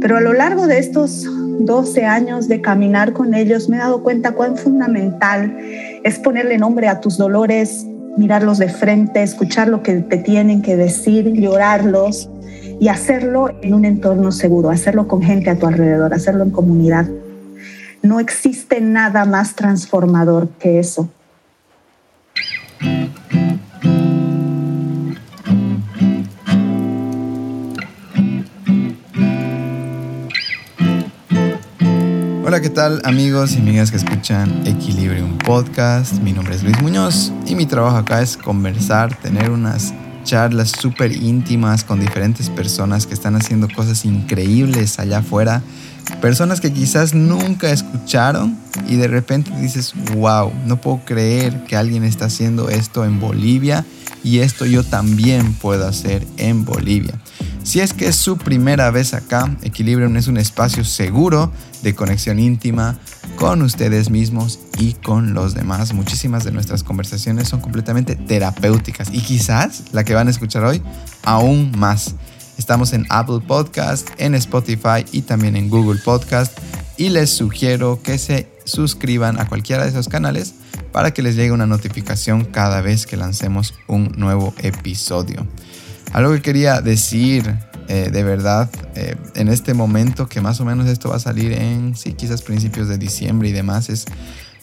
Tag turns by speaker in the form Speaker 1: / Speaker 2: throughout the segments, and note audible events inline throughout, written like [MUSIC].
Speaker 1: Pero a lo largo de estos 12 años de caminar con ellos, me he dado cuenta cuán fundamental es ponerle nombre a tus dolores, mirarlos de frente, escuchar lo que te tienen que decir, llorarlos y hacerlo en un entorno seguro, hacerlo con gente a tu alrededor, hacerlo en comunidad. No existe nada más transformador que eso.
Speaker 2: Hola, ¿qué tal amigos y amigas que escuchan Equilibrium Podcast? Mi nombre es Luis Muñoz y mi trabajo acá es conversar, tener unas charlas súper íntimas con diferentes personas que están haciendo cosas increíbles allá afuera. Personas que quizás nunca escucharon y de repente dices, wow, no puedo creer que alguien está haciendo esto en Bolivia y esto yo también puedo hacer en Bolivia. Si es que es su primera vez acá, Equilibrium es un espacio seguro de conexión íntima con ustedes mismos y con los demás. Muchísimas de nuestras conversaciones son completamente terapéuticas y quizás la que van a escuchar hoy aún más. Estamos en Apple Podcast, en Spotify y también en Google Podcast y les sugiero que se suscriban a cualquiera de esos canales para que les llegue una notificación cada vez que lancemos un nuevo episodio. Algo que quería decir eh, de verdad eh, en este momento que más o menos esto va a salir en, sí, quizás principios de diciembre y demás, es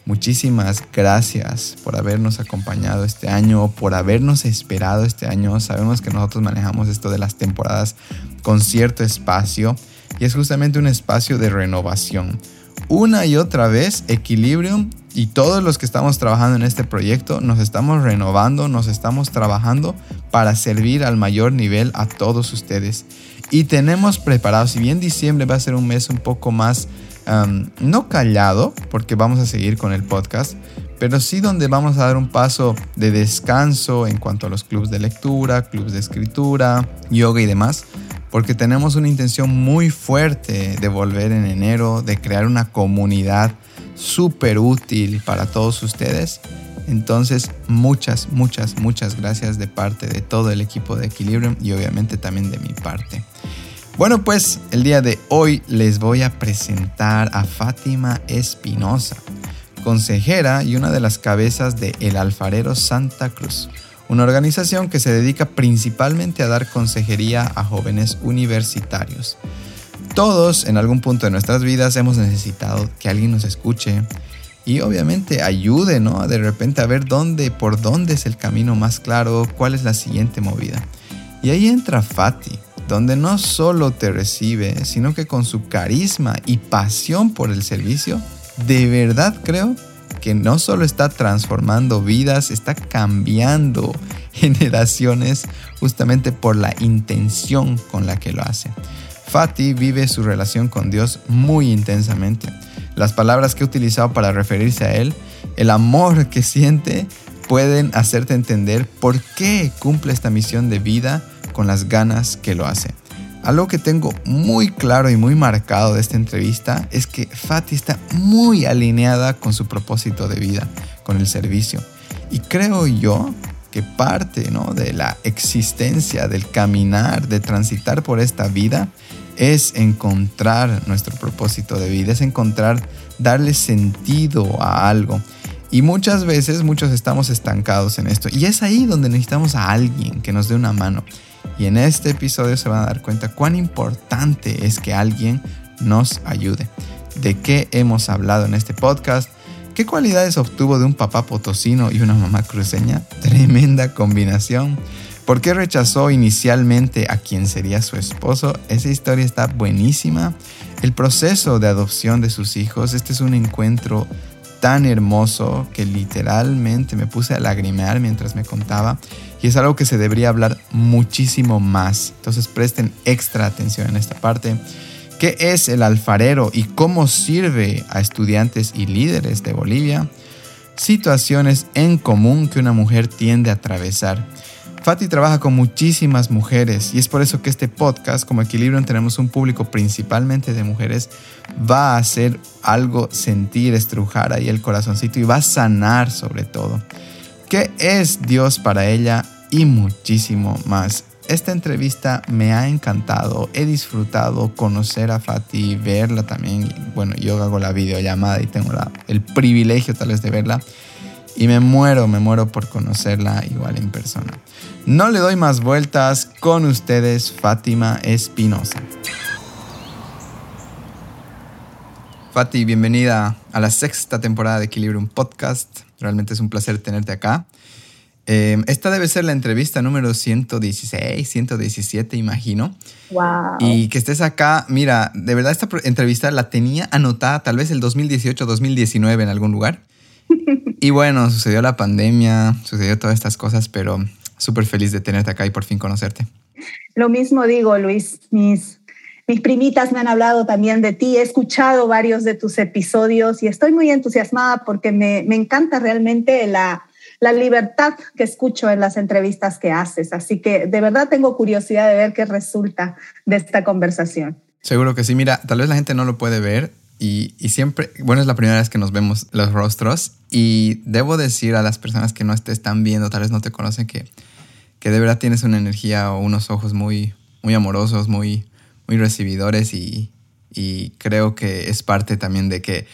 Speaker 2: muchísimas gracias por habernos acompañado este año, por habernos esperado este año. Sabemos que nosotros manejamos esto de las temporadas con cierto espacio y es justamente un espacio de renovación. Una y otra vez, Equilibrium y todos los que estamos trabajando en este proyecto nos estamos renovando, nos estamos trabajando para servir al mayor nivel a todos ustedes. Y tenemos preparado, si bien diciembre va a ser un mes un poco más, no callado, porque vamos a seguir con el podcast, pero sí donde vamos a dar un paso de descanso en cuanto a los clubes de lectura, clubes de escritura, yoga y demás, porque tenemos una intención muy fuerte de volver en enero, de crear una comunidad súper útil para todos ustedes. Entonces, muchas, muchas, muchas gracias de parte de todo el equipo de Equilibrium y obviamente también de mi parte. Bueno, pues el día de hoy les voy a presentar a Fátima Espinosa, consejera y una de las cabezas de El Alfarero Santa Cruz, una organización que se dedica principalmente a dar consejería a jóvenes universitarios. Todos en algún punto de nuestras vidas hemos necesitado que alguien nos escuche y obviamente ayude, ¿no? De repente a ver dónde, por dónde es el camino más claro, cuál es la siguiente movida. Y ahí entra Fati, donde no solo te recibe, sino que con su carisma y pasión por el servicio, de verdad creo que no solo está transformando vidas, está cambiando [LAUGHS] generaciones justamente por la intención con la que lo hace. Fati vive su relación con Dios muy intensamente. Las palabras que he utilizado para referirse a Él, el amor que siente, pueden hacerte entender por qué cumple esta misión de vida con las ganas que lo hace. Algo que tengo muy claro y muy marcado de esta entrevista es que Fati está muy alineada con su propósito de vida, con el servicio. Y creo yo que parte ¿no? de la existencia, del caminar, de transitar por esta vida, es encontrar nuestro propósito de vida, es encontrar, darle sentido a algo. Y muchas veces muchos estamos estancados en esto. Y es ahí donde necesitamos a alguien que nos dé una mano. Y en este episodio se van a dar cuenta cuán importante es que alguien nos ayude. ¿De qué hemos hablado en este podcast? ¿Qué cualidades obtuvo de un papá potosino y una mamá cruceña? Tremenda combinación. ¿Por qué rechazó inicialmente a quien sería su esposo? Esa historia está buenísima. El proceso de adopción de sus hijos, este es un encuentro tan hermoso que literalmente me puse a lagrimear mientras me contaba y es algo que se debería hablar muchísimo más. Entonces presten extra atención en esta parte. ¿Qué es el alfarero y cómo sirve a estudiantes y líderes de Bolivia? Situaciones en común que una mujer tiende a atravesar. Fati trabaja con muchísimas mujeres y es por eso que este podcast, como Equilibrio, tenemos un público principalmente de mujeres, va a hacer algo sentir, estrujar ahí el corazoncito y va a sanar sobre todo. ¿Qué es Dios para ella? Y muchísimo más. esta entrevista me ha encantado. He disfrutado conocer a Fati, verla también. Bueno, yo hago la videollamada y tengo el privilegio tal vez de verla. Y me muero, me muero por conocerla igual en persona. No le doy más vueltas con ustedes, Fátima Espinosa. Fati, bienvenida a la sexta temporada de Equilibrium Podcast. Realmente es un placer tenerte acá. Em, esta debe ser la entrevista número 116, 117, imagino.
Speaker 1: Wow.
Speaker 2: Y que estés acá, mira, de verdad esta entrevista la tenía anotada tal vez el 2018, 2019 en algún lugar. [LAUGHS] y bueno, sucedió la pandemia, sucedió todas estas cosas, pero súper feliz de tenerte acá y por fin conocerte.
Speaker 1: Lo mismo digo, Luis, mis, mis primitas me han hablado también de ti, he escuchado varios de tus episodios y estoy muy entusiasmada porque me, me encanta realmente la la libertad que escucho en las entrevistas que haces. Así que de verdad tengo curiosidad de ver qué resulta de esta conversación.
Speaker 2: Seguro que sí. Mira, tal vez la gente no lo puede ver y, siempre, bueno, es la primera vez que nos vemos los rostros y debo decir a las personas que no te están viendo, tal vez no te conocen, que, que de verdad tienes una energía o unos ojos muy, muy amorosos, muy, muy recibidores y, y creo que es parte también de que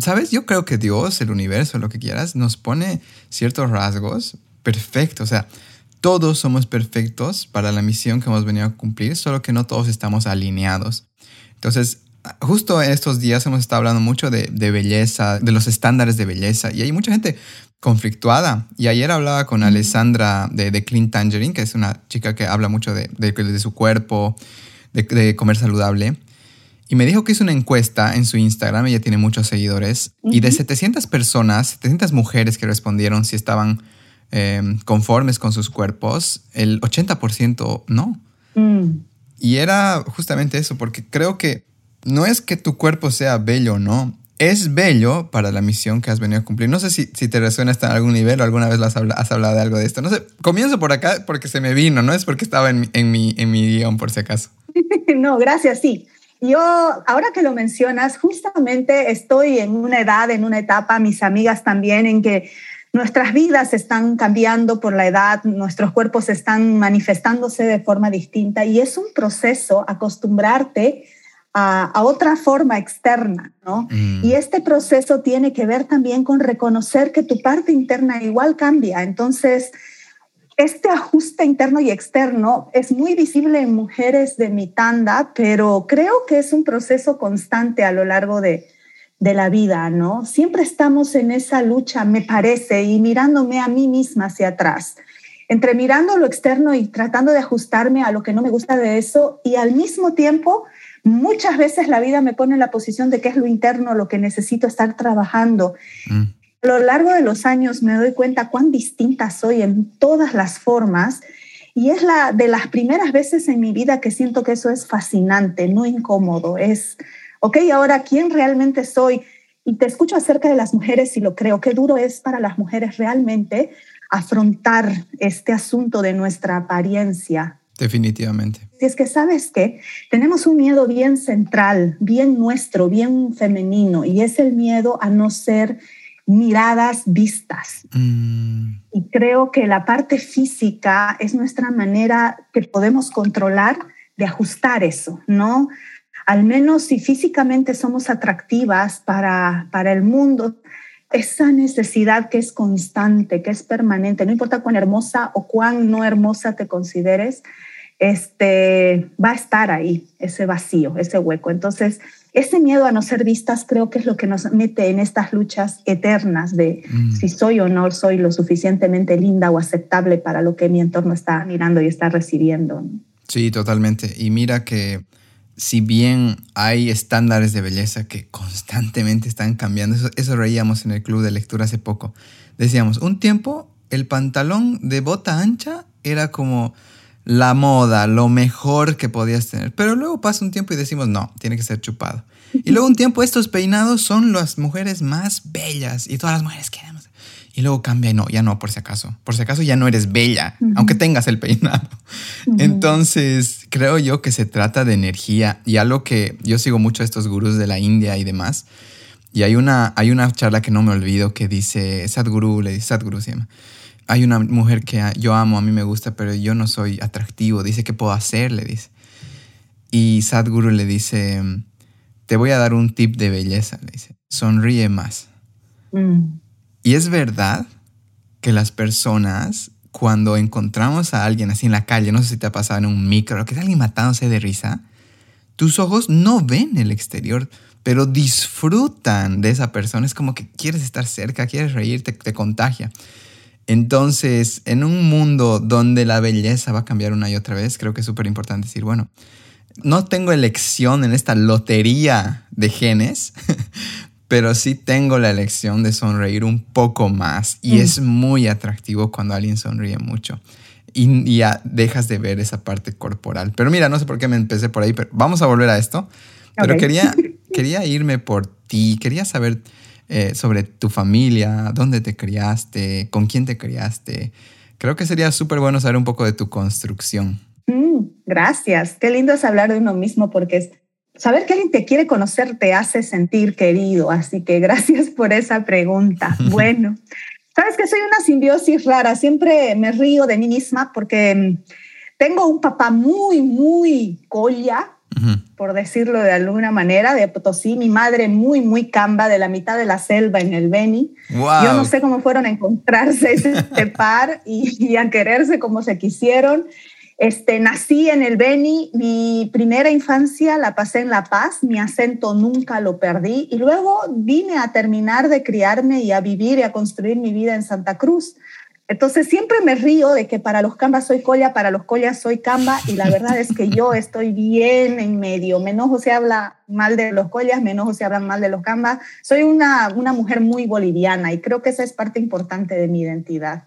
Speaker 2: ¿sabes? Yo creo que Dios, el universo, lo que quieras, nos pone ciertos rasgos perfectos. O sea, todos somos perfectos para la misión que hemos venido a cumplir, solo que no todos estamos alineados. Entonces, justo en estos días hemos estado hablando mucho de, belleza, de los estándares de belleza, y hay mucha gente conflictuada. Y ayer hablaba con Alessandra de, de Clean Tangerine, que es una chica que habla mucho de, de su cuerpo, de, comer saludable. Y me dijo que hizo una encuesta en su Instagram, ella tiene muchos seguidores, y de 700 personas, 700 mujeres que respondieron si estaban em, conformes con sus cuerpos, el 80% no. Mm. Y era justamente eso, porque creo que no es que tu cuerpo sea bello o no, es bello para la misión que has venido a cumplir. No sé si, si te resuena hasta en algún nivel o alguna vez has, hablado, has hablado de algo de esto. No sé, comienzo por acá porque se me vino, no es porque estaba en, en, mi, en mi guion por si acaso. [LAUGHS]
Speaker 1: no, gracias, sí. Yo, ahora que lo mencionas, justamente estoy en una edad, en una etapa, mis amigas también, en que nuestras vidas están cambiando por la edad, nuestros cuerpos están manifestándose de forma distinta y es un proceso acostumbrarte a, otra forma externa, ¿no? Mm. Y este proceso tiene que ver también con reconocer que tu parte interna igual cambia. Entonces, este ajuste interno y externo es muy visible en mujeres de mi tanda, pero creo que es un proceso constante a lo largo de, la vida, ¿no? Siempre estamos en esa lucha, me parece, y mirándome a mí misma hacia atrás, entre mirando lo externo y tratando de ajustarme a lo que no me gusta de eso, y al mismo tiempo, muchas veces la vida me pone en la posición de que es lo interno lo que necesito estar trabajando. Mm. A lo largo de los años me doy cuenta cuán distinta soy en todas las formas y es la de las primeras veces en mi vida que siento que eso es fascinante, no incómodo. Es, ok, ahora, ¿quién realmente soy? Y te escucho acerca de las mujeres y lo creo, qué duro es para las mujeres realmente afrontar este asunto de nuestra apariencia.
Speaker 2: Definitivamente.
Speaker 1: Si es que sabes que tenemos un miedo bien central, bien nuestro, bien femenino, y es el miedo a no ser miradas vistas. Mm. Y creo que la parte física es nuestra manera que podemos controlar de ajustar eso, ¿no? Al menos si físicamente somos atractivas para, para el mundo, esa necesidad que es constante, que es permanente, no importa cuán hermosa o cuán no hermosa te consideres, este, va a estar ahí, ese vacío, ese hueco. Entonces, ese miedo a no ser vistas creo que es lo que nos mete en estas luchas eternas de mm. si soy o no soy lo suficientemente linda o aceptable para lo que mi entorno está mirando y está recibiendo.
Speaker 2: Sí, totalmente. Y mira que si bien hay estándares de belleza que constantemente están cambiando, eso, eso reíamos en el club de lectura hace poco. Decíamos, un tiempo el pantalón de bota ancha era como la moda, lo mejor que podías tener. Pero luego pasa un tiempo y decimos, no, tiene que ser chupado. Y luego un tiempo estos peinados son las mujeres más bellas y todas las mujeres queremos. Y luego cambia y no, ya no, por si acaso. Por si acaso ya no eres bella, aunque tengas el peinado. Entonces, creo yo que se trata de energía y algo que yo sigo mucho a estos gurús de la India y demás. Y hay una, hay una charla que no me olvido que dice, Sadhguru, le dice, Sadhguru se llama, hay una mujer que yo amo, a mí me gusta, pero yo no soy atractivo. Dice, ¿qué puedo hacer? Le dice. Y Sadhguru le dice, te voy a dar un tip de belleza. Le dice, sonríe más. Mm. Y es verdad que las personas, cuando encontramos a alguien así en la calle, no sé si te ha pasado en un micro, que es alguien matándose de risa, tus ojos no ven el exterior, pero disfrutan de esa persona. Es como que quieres estar cerca, quieres reírte, te contagia. Entonces, en un mundo donde la belleza va a cambiar una y otra vez, creo que es súper importante decir, bueno, no tengo elección en esta lotería de genes, [LAUGHS] pero sí tengo la elección de sonreír un poco más. Y mm. es muy atractivo cuando alguien sonríe mucho. Y, ya dejas de ver esa parte corporal. Pero mira, no sé por qué me empecé por ahí, pero vamos a volver a esto. Pero quería, [LAUGHS] quería irme por ti, quería saber eh, sobre tu familia, dónde te criaste, con quién te criaste. Creo que sería súper bueno saber un poco de tu construcción.
Speaker 1: Mm, gracias. Qué lindo es hablar de uno mismo porque saber que alguien te quiere conocer te hace sentir querido. Así que gracias por esa pregunta. [LAUGHS] Bueno, sabes que soy una simbiosis rara. Siempre me río de mí misma porque mm, tengo un papá muy, muy colla, por decirlo de alguna manera, de Potosí, mi madre muy, muy camba, de la mitad de la selva en el Beni. Yo no sé cómo fueron a encontrarse [LAUGHS] ese par y, a quererse como se quisieron. Este, nací en el Beni, mi primera infancia la pasé en La Paz, mi acento nunca lo perdí y luego vine a terminar de criarme y a vivir y a construir mi vida en Santa Cruz. Entonces siempre me río de que para los cambas soy colla, para los collas soy camba y la verdad es que yo estoy bien en medio. Me enojo se habla mal de los collas, me enojo se habla mal de los cambas. Soy una, una mujer muy boliviana y creo que esa es parte importante de mi identidad.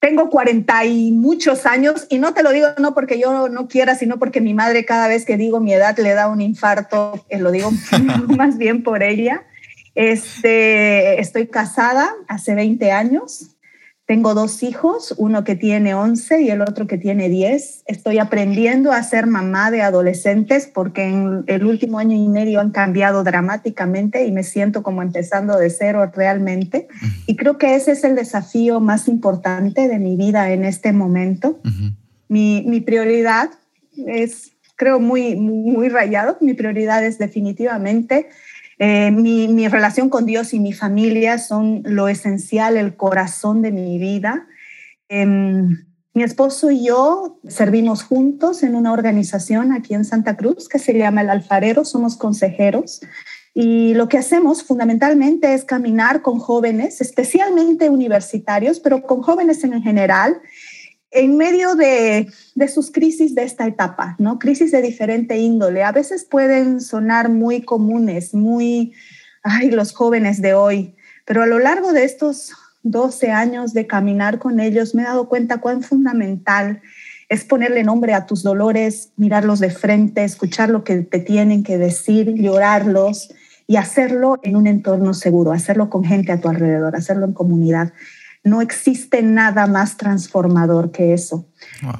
Speaker 1: Tengo 40 y muchos años y no te lo digo no porque yo no quiera, sino porque mi madre cada vez que digo mi edad le da un infarto, eh, lo digo [LAUGHS] más bien por ella. Este, estoy casada hace 20 años, tengo dos hijos, uno que tiene 11 y el otro que tiene 10. Estoy aprendiendo a ser mamá de adolescentes porque en el último año y medio han cambiado dramáticamente y me siento como empezando de cero realmente. Y creo que ese es el desafío más importante de mi vida en este momento. mi, mi, prioridad es, creo, muy, muy rayado. Mi prioridad es definitivamente eh, mi, relación con Dios y mi familia son lo esencial, el corazón de mi vida. Em, mi esposo y yo servimos juntos en una organización aquí en Santa Cruz que se llama El Alfarero, somos consejeros. Y lo que hacemos fundamentalmente es caminar con jóvenes, especialmente universitarios, pero con jóvenes en general, en medio de, sus crisis de esta etapa, ¿no? Crisis de diferente índole. A veces pueden sonar muy comunes, muy, ay, los jóvenes de hoy, pero a lo largo de estos 12 años de caminar con ellos me he dado cuenta cuán fundamental es ponerle nombre a tus dolores, mirarlos de frente, escuchar lo que te tienen que decir, llorarlos y hacerlo en un entorno seguro, hacerlo con gente a tu alrededor, hacerlo en comunidad. No existe nada más transformador que eso.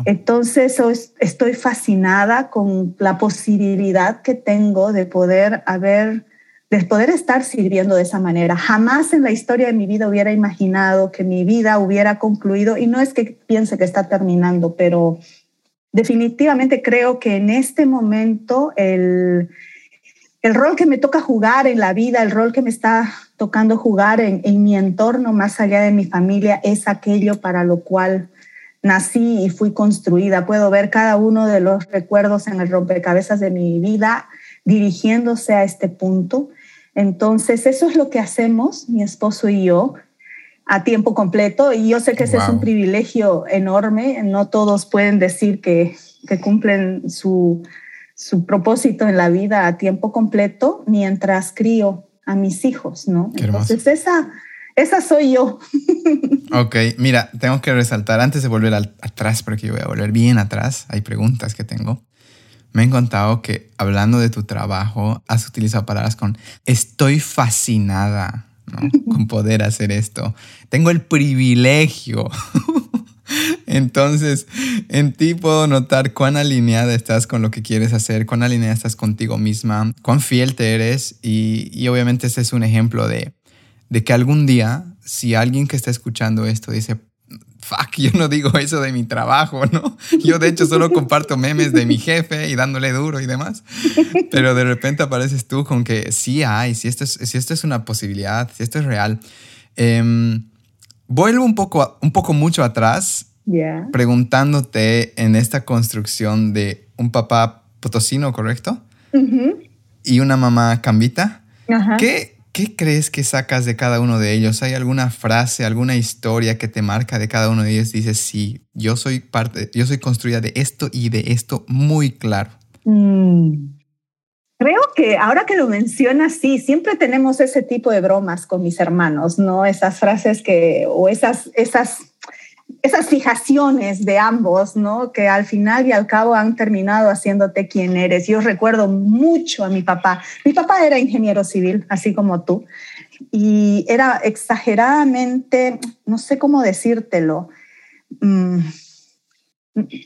Speaker 1: Entonces estoy fascinada con la posibilidad que tengo de poder haber, de poder estar sirviendo de esa manera. Jamás en la historia de mi vida hubiera imaginado que mi vida hubiera concluido y no es que piense que está terminando, pero definitivamente creo que en este momento el, el rol que me toca jugar en la vida, el rol que me está tocando jugar en, mi entorno más allá de mi familia, es aquello para lo cual nací y fui construida. Puedo ver cada uno de los recuerdos en el rompecabezas de mi vida dirigiéndose a este punto. Entonces, eso es lo que hacemos, mi esposo y yo, a tiempo completo. Y yo sé que ese es un privilegio enorme. No todos pueden decir que, que cumplen su, su propósito en la vida a tiempo completo mientras crío a mis hijos, ¿no? Entonces esa, esa soy yo. [LAUGHS]
Speaker 2: ok, mira, tengo que resaltar antes de volver atrás, porque yo voy a volver bien atrás, hay preguntas que tengo. Me han contado que hablando de tu trabajo has utilizado palabras con estoy fascinada ¿no? [LAUGHS] con poder hacer esto. Tengo el privilegio Entonces, en ti puedo notar cuán alineada estás con lo que quieres hacer, cuán alineada estás contigo misma, cuán fiel te eres y, obviamente este es un ejemplo de, de que algún día, si alguien que está escuchando esto dice, fuck, yo no digo eso de mi trabajo, ¿no? Yo de hecho solo comparto memes de mi jefe y dándole duro y demás. Pero de repente apareces tú con que sí hay, si esto es, esto es una posibilidad, si esto es real. Em, vuelvo un poco, un poco mucho atrás, preguntándote en esta construcción de un papá potosino, ¿correcto? Y una mamá cambita. ¿Qué, ¿Qué crees que sacas de cada uno de ellos? ¿Hay alguna frase, alguna historia que te marca de cada uno de ellos? Dices, sí, yo soy parte, yo soy construida de esto y de esto muy claro. Mm.
Speaker 1: Creo que ahora que lo mencionas, sí, siempre tenemos ese tipo de bromas con mis hermanos, ¿no? Esas frases que, o esas, esas esas fijaciones de ambos, ¿no? Que al final y al cabo han terminado haciéndote quien eres. Yo recuerdo mucho a mi papá. Mi papá era ingeniero civil, así como tú, y era exageradamente, no sé cómo decírtelo. Mm,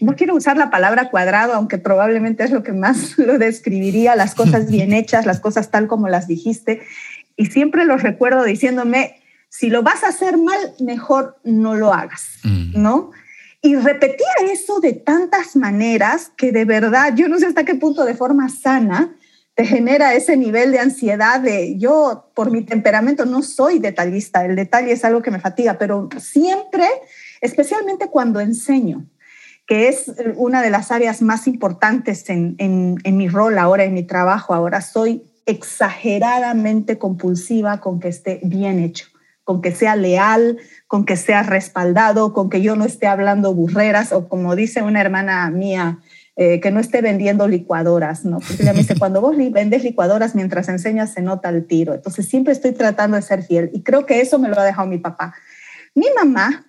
Speaker 1: no quiero usar la palabra cuadrado, aunque probablemente es lo que más [LAUGHS] lo describiría, las cosas bien [LAUGHS] hechas, las cosas tal como las dijiste. Y siempre los recuerdo diciéndome, si lo vas a hacer mal, mejor no lo hagas, mm. ¿no? Y repetía eso de tantas maneras que de verdad, yo no sé hasta qué punto de forma sana te genera ese nivel de ansiedad de yo por mi temperamento no soy detallista, el detalle es algo que me fatiga, pero siempre, especialmente cuando enseño, que es una de las áreas más importantes en, en, en mi rol ahora, en mi trabajo ahora, soy exageradamente compulsiva con que esté bien hecho con que sea leal, con que sea respaldado, con que yo no esté hablando burreras o como dice una hermana mía, eh, que no esté vendiendo licuadoras, ¿no? Porque ella me dice, [LAUGHS] cuando vos vendes licuadoras mientras enseñas se nota el tiro. Entonces siempre estoy tratando de ser fiel y creo que eso me lo ha dejado mi papá. Mi mamá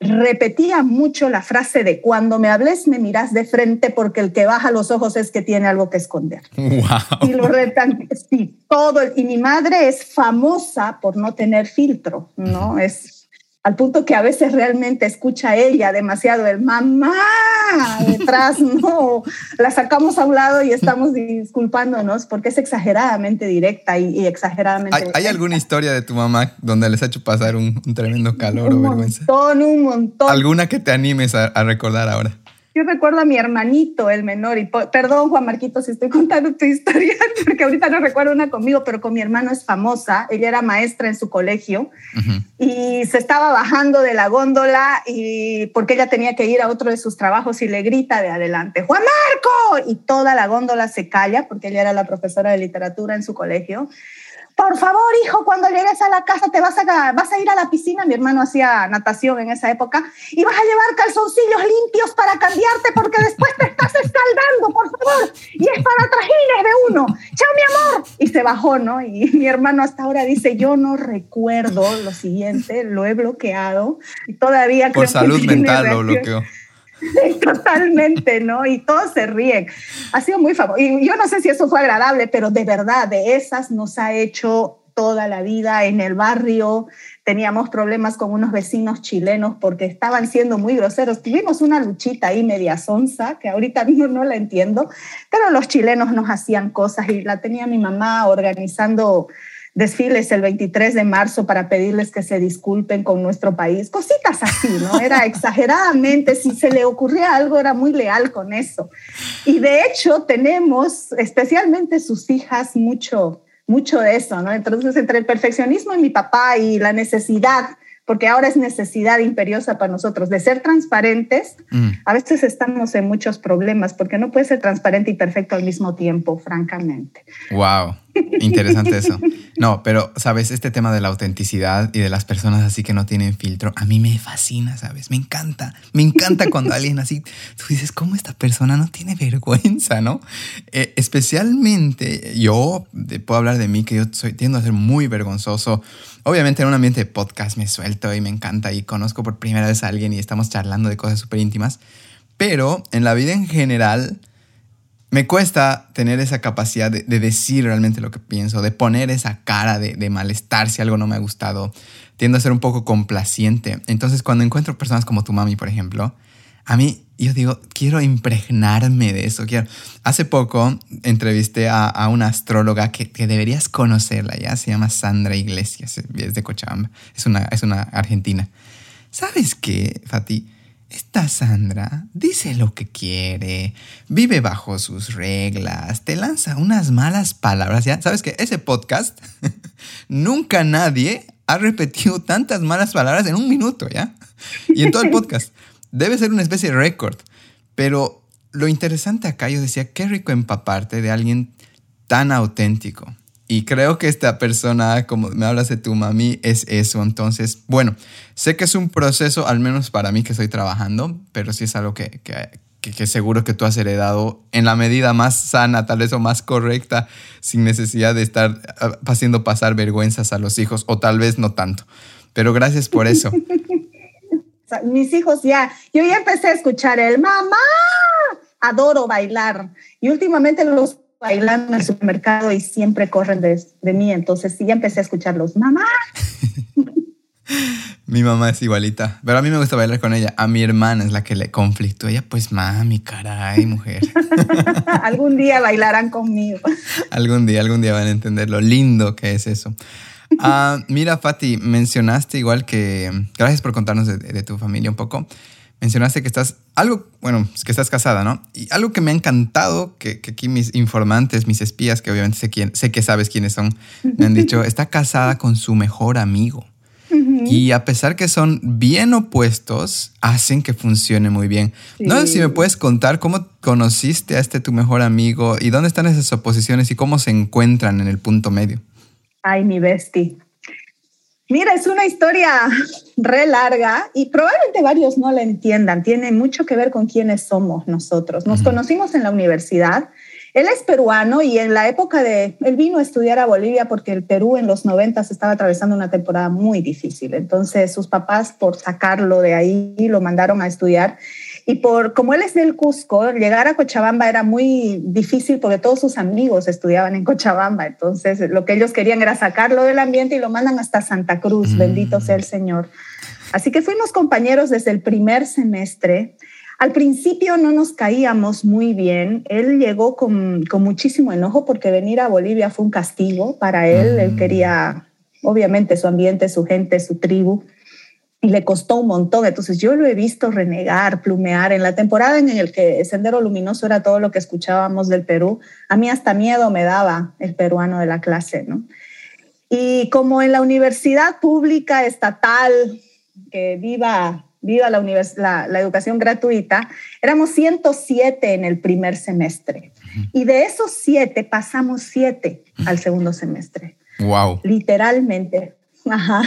Speaker 1: repetía mucho la frase de cuando me hables me miras de frente porque el que baja los ojos es que tiene algo que esconder. [LAUGHS]
Speaker 2: Wow.
Speaker 1: Y lo retan, sí, todo. Y mi madre es famosa por no tener filtro, ¿no? Es al punto que a veces realmente escucha ella demasiado el mamá detrás, [LAUGHS] no, la sacamos a un lado y estamos disculpándonos porque es exageradamente directa y, exageradamente...
Speaker 2: ¿Hay, alguna historia de tu mamá donde les ha hecho pasar un, tremendo calor
Speaker 1: o
Speaker 2: vergüenza?
Speaker 1: Un montón, un montón.
Speaker 2: ¿Alguna que te animes a recordar ahora?
Speaker 1: Yo recuerdo a mi hermanito, el menor, y perdón Juan Marquito si estoy contando tu historia, [LAUGHS] porque ahorita no recuerdo una conmigo, pero con mi hermano es famosa, ella era maestra en su colegio y se estaba bajando de la góndola y porque ella tenía que ir a otro de sus trabajos y le grita de adelante, Juan Marco, y toda la góndola se calla porque ella era la profesora de literatura en su colegio por favor, hijo, cuando llegues a la casa te vas a, vas a ir a la piscina. Mi hermano hacía natación en esa época y vas a llevar calzoncillos limpios para cambiarte porque después te estás escaldando, por favor. Y es para trajines de uno. Chao, mi amor. Y se bajó, ¿no? Y mi hermano hasta ahora dice, yo no recuerdo lo siguiente, lo he bloqueado y todavía...
Speaker 2: Por salud mental lo bloqueó. [LAUGHS]
Speaker 1: Totalmente, ¿no? Y todos se ríen. Ha sido muy famoso. Y yo no sé si eso fue agradable, pero de verdad, de esas nos ha hecho toda la vida en el barrio. Teníamos problemas con unos vecinos chilenos porque estaban siendo muy groseros. Tuvimos una luchita ahí media sonza, que ahorita [LAUGHS] no, no la entiendo, pero los chilenos nos hacían cosas y la tenía mi mamá organizando desfiles el 23 de marzo para pedirles que se disculpen con nuestro país, cositas así, ¿no? Era [LAUGHS] exageradamente, si se le ocurría algo, era muy leal con eso. Y de hecho tenemos, especialmente sus hijas, mucho, mucho de eso, ¿no? Entonces, entre el perfeccionismo de mi papá y la necesidad porque ahora es necesidad imperiosa para nosotros de ser transparentes. Mm. A veces estamos en muchos problemas porque no puede ser transparente y perfecto al mismo tiempo, francamente.
Speaker 2: Wow, interesante eso. No, pero sabes, este tema de la autenticidad y de las personas así que no tienen filtro, a mí me fascina, sabes, me encanta. Me encanta cuando alguien así, tú dices, ¿cómo esta persona no tiene vergüenza, no? Eh, especialmente yo, puedo hablar de mí, que yo soy, tiendo a ser muy vergonzoso Obviamente en un ambiente de podcast me suelto y me encanta y conozco por primera vez a alguien y estamos charlando de cosas súper íntimas, pero en la vida en general me cuesta tener esa capacidad de, decir realmente lo que pienso, de poner esa cara de, de, malestar si algo no me ha gustado. Tiendo a ser un poco complaciente. Entonces cuando encuentro personas como tu mami, por ejemplo, a mí, yo digo, quiero impregnarme de eso. Quiero. Hace poco entrevisté a, una astróloga que, deberías conocerla, ya se llama Sandra Iglesias, es de Cochabamba, es una, es una argentina. ¿sabes qué, Fati? Esta Sandra dice lo que quiere, vive bajo sus reglas, te lanza unas malas palabras. ¿ya? ¿Sabes qué? Ese podcast, [LAUGHS] nunca nadie ha repetido tantas malas palabras en un minuto, ¿ya? Y en todo el podcast. [LAUGHS] Debe ser una especie de récord. Pero lo interesante acá, yo decía, qué rico empaparte de alguien tan auténtico. Y creo que esta persona, como me hablas de tu mami, es eso. Entonces, bueno, sé que es un proceso, al menos para mí que estoy trabajando, pero sí es algo que, que, seguro que tú has heredado en la medida más sana, tal vez o más correcta, sin necesidad de estar ah, haciendo pasar vergüenzas a los hijos, o tal vez no tanto. Pero gracias por eso. [LAUGHS]
Speaker 1: Mis hijos ya, yo ya empecé a escuchar el mamá, adoro bailar. Y últimamente los bailando en el supermercado y siempre corren de, mí. Entonces sí, ya empecé a escucharlos. Mamá. [LAUGHS]
Speaker 2: mi mamá es igualita, pero a mí me gusta bailar con ella. A mi hermana es la que le conflicto. Ella, pues mami, caray, mujer. [LAUGHS]
Speaker 1: algún día bailarán conmigo. [LAUGHS]
Speaker 2: algún día, algún día van a entender lo lindo que es eso. Ah, mira, Fati, mencionaste igual que, gracias por contarnos de tu familia un poco mencionaste que estás, algo, bueno, que estás casada, ¿no? Y algo que me ha encantado, que, aquí mis informantes, mis espías, que obviamente sé, quién, sé que sabes quiénes son, me han dicho, está casada con su mejor amigo. Y a pesar que son bien opuestos, hacen que funcione muy bien. No sé si me puedes contar cómo conociste a este tu mejor amigo y dónde están esas oposiciones y cómo se encuentran en el punto medio.
Speaker 1: Ay, mi bestie. Mira, es una historia re larga y probablemente varios no la entiendan. Tiene mucho que ver con quiénes somos nosotros. Nos conocimos en la universidad. Él es peruano y en la época de, él vino a estudiar a Bolivia porque el Perú en los 90 estaba atravesando una temporada muy difícil. Entonces sus papás por sacarlo de ahí lo mandaron a estudiar y por como él es del Cusco, llegar a Cochabamba era muy difícil porque todos sus amigos estudiaban en Cochabamba. Entonces, lo que ellos querían era sacarlo del ambiente y lo mandan hasta Santa Cruz, mm. bendito sea el Señor. Así que fuimos compañeros desde el primer semestre. Al principio no nos caíamos muy bien. Él llegó con, con muchísimo enojo porque venir a Bolivia fue un castigo para él. Él mm. quería, obviamente, su ambiente, su gente, su tribu le costó un montón. Entonces yo lo he visto renegar, plumear. En la temporada en el que Sendero Luminoso era todo lo que escuchábamos del Perú, a mí hasta miedo me daba el peruano de la clase, ¿no? Y como en la universidad pública estatal, que viva, viva la, la, la educación gratuita, éramos 107 en el primer semestre. Y de esos siete pasamos siete al segundo semestre.
Speaker 2: Wow.
Speaker 1: Literalmente. Ajá.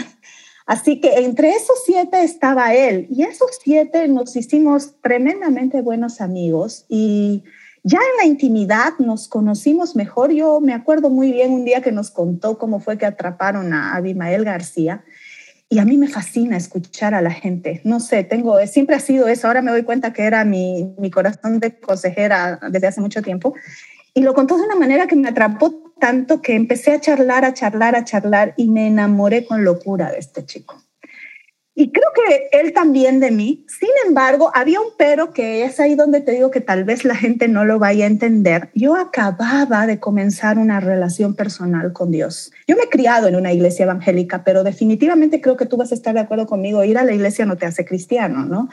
Speaker 1: Así que entre esos siete estaba él y esos siete nos hicimos tremendamente buenos amigos y ya en la intimidad nos conocimos mejor. Yo me acuerdo muy bien un día que nos contó cómo fue que atraparon a Abimael García y a mí me fascina escuchar a la gente. No sé, tengo, siempre ha sido eso. Ahora me doy cuenta que era mi, mi corazón de consejera desde hace mucho tiempo. Y lo contó de una manera que me atrapó tanto que empecé a charlar, a charlar, a charlar y me enamoré con locura de este chico. Y creo que él también de mí. Sin embargo, había un pero que es ahí donde te digo que tal vez la gente no lo vaya a entender. Yo acababa de comenzar una relación personal con Dios. Yo me he criado en una iglesia evangélica, pero definitivamente creo que tú vas a estar de acuerdo conmigo. Ir a la iglesia no te hace cristiano, ¿no?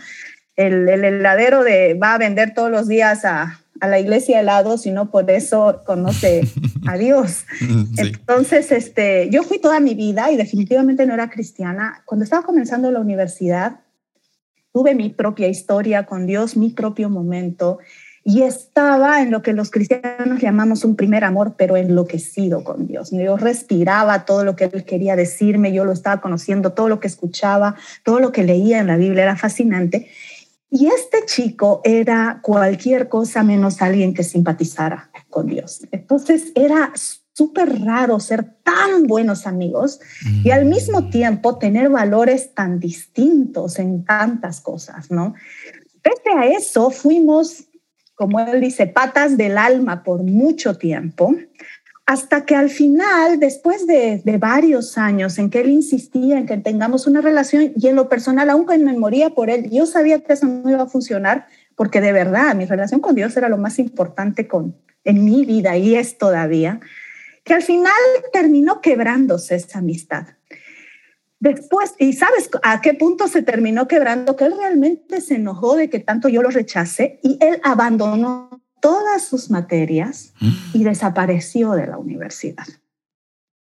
Speaker 1: El, el heladero de va a vender todos los días a a la iglesia helado, sino por eso conoce [LAUGHS] a Dios. Entonces, este, yo fui toda mi vida y definitivamente no era cristiana. Cuando estaba comenzando la universidad, tuve mi propia historia con Dios, mi propio momento, y estaba en lo que los cristianos llamamos un primer amor, pero enloquecido con Dios. Yo respiraba todo lo que Él quería decirme, yo lo estaba conociendo, todo lo que escuchaba, todo lo que leía en la Biblia era fascinante. Y este chico era cualquier cosa menos alguien que simpatizara con Dios. Entonces era súper raro ser tan buenos amigos y al mismo mm. tiempo tener valores tan distintos en tantas cosas, ¿no? Pese a eso, fuimos, como él dice, patas del alma por mucho tiempo hasta que al final, después de, varios años en que él insistía en que tengamos una relación y en lo personal, aunque me moría por él, yo sabía que eso no iba a funcionar porque de verdad mi relación con Dios era lo más importante en mi vida y es todavía, que al final terminó quebrándose esa amistad. Después, ¿y sabes a qué punto se terminó quebrando? Que él realmente se enojó de que tanto yo lo rechacé y él abandonó todas sus materias y desapareció de la universidad.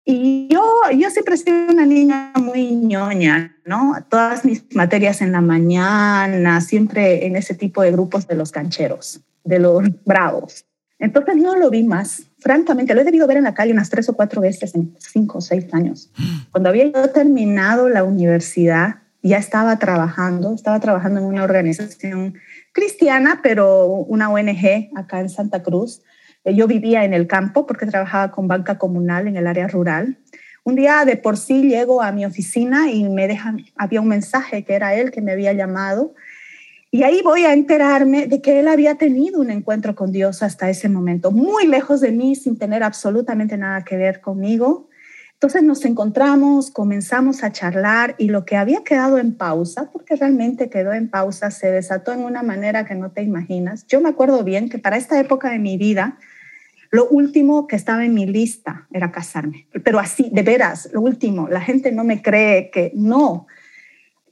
Speaker 1: Y yo, yo siempre he sido una niña muy ñoña, ¿no? Todas mis materias en la mañana, siempre en ese tipo de grupos de los cancheros, de los bravos. Entonces no lo vi más. Francamente, lo he debido ver en la calle unas tres o cuatro veces en cinco o seis años. Cuando había yo terminado la universidad, ya estaba trabajando, estaba trabajando en una organización cristiana, pero una ONG acá en Santa Cruz. Eh, yo vivía en el campo porque trabajaba con banca comunal en el área rural. Un día de por sí llego a mi oficina y me dejan, había un mensaje que era él que me había llamado y ahí voy a enterarme de que él había tenido un encuentro con Dios hasta ese momento, muy lejos de mí, sin tener absolutamente nada que ver conmigo. Entonces nos encontramos, comenzamos a charlar y lo que había quedado en pausa, porque realmente quedó en pausa, se desató en una manera que no te imaginas. Yo me acuerdo bien que para esta época de mi vida, lo último que estaba en mi lista era casarme, pero así, de veras, lo último, la gente no me cree que no,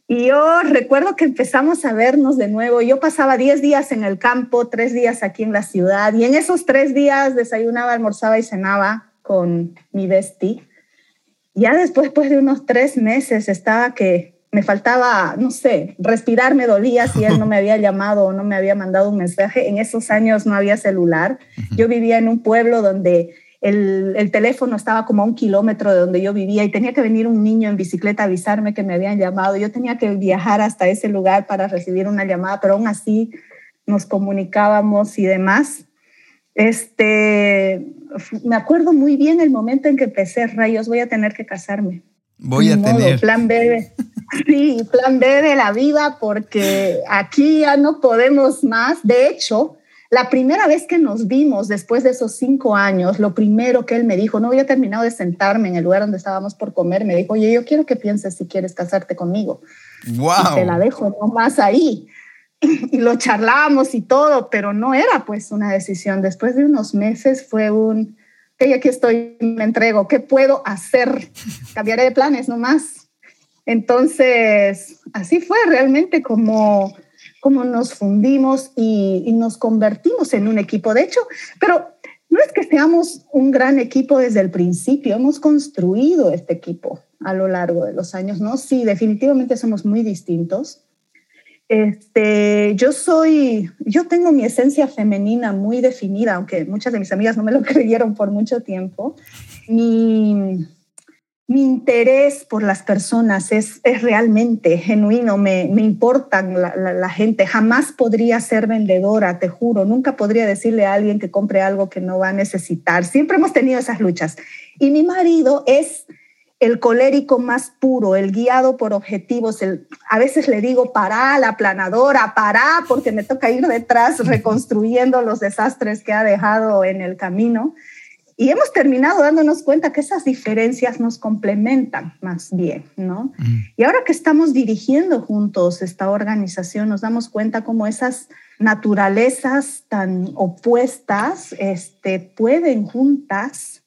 Speaker 1: y yo recuerdo que empezamos a vernos de nuevo. Yo pasaba 10 días en el campo, 3 días aquí en la ciudad, y en esos 3 días desayunaba, almorzaba y cenaba con mi bestie. Ya después, después de unos 3 meses, estaba que me faltaba, no sé, respirar me dolía si él no me había llamado o no me había mandado un mensaje. En esos años no había celular. Yo vivía en un pueblo donde el, teléfono estaba como a un kilómetro de donde yo vivía y tenía que venir un niño en bicicleta a avisarme que me habían llamado. Yo tenía que viajar hasta ese lugar para recibir una llamada, pero aún así nos comunicábamos y demás. Este, me acuerdo muy bien el momento en que empecé, rayos, voy a tener que casarme.
Speaker 2: Voy a tener.
Speaker 1: Plan B. [LAUGHS] sí, plan B de la vida porque aquí ya no podemos más. De hecho, la primera vez que nos vimos después de esos cinco años, lo primero que él me dijo, no había terminado de sentarme en el lugar donde estábamos por comer, me dijo, oye, yo quiero que pienses si quieres casarte conmigo.
Speaker 2: Wow.
Speaker 1: te la dejo nomás ahí. Y lo charlamos y todo, pero no era pues una decisión. Después de unos meses fue un, ok, aquí estoy, me entrego, ¿qué puedo hacer? Cambiaré de planes nomás. Entonces, así fue realmente como cómo nos fundimos y, nos convertimos en un equipo. De hecho, pero no es que seamos un gran equipo desde el principio, hemos construido este equipo a lo largo de los años, ¿no? Sí, definitivamente somos muy distintos. Este, yo soy, yo tengo mi esencia femenina muy definida, aunque muchas de mis amigas no me lo [LAUGHS] creyeron por mucho tiempo. Mi, mi interés por las personas es, es realmente genuino, me, me importan la, la, gente. Jamás podría ser vendedora, te juro. Nunca podría decirle a alguien que compre algo que no va a necesitar. Siempre hemos tenido esas luchas. Y mi marido es el colérico más puro, el guiado por objetivos. El, a veces le digo, para la planadora, para, porque me toca ir detrás reconstruyendo los desastres que ha dejado en el camino. Y hemos terminado dándonos cuenta que esas diferencias nos complementan más bien, ¿no? Mm. Y ahora que estamos dirigiendo juntos esta organización, nos damos cuenta cómo esas naturalezas tan opuestas este, pueden juntas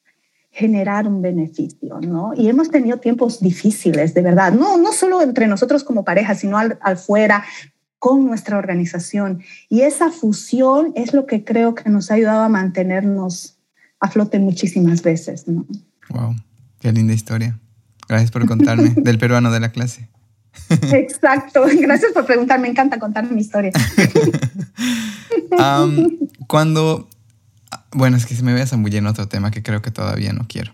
Speaker 1: generar un beneficio, ¿no? Y hemos tenido tiempos difíciles, de verdad, no, no solo entre nosotros como pareja, sino al, al fuera, con nuestra organización. Y esa fusión es lo que creo que nos ha ayudado a mantenernos a flote muchísimas veces. ¿no?
Speaker 2: Wow, qué linda historia. Gracias por contarme [LAUGHS] del peruano de la clase.
Speaker 1: Exacto, [LAUGHS] gracias por preguntar, me encanta contar mi historia. [LAUGHS]
Speaker 2: cuando, bueno, es que se me voy a zambullir en otro tema que creo que todavía no quiero.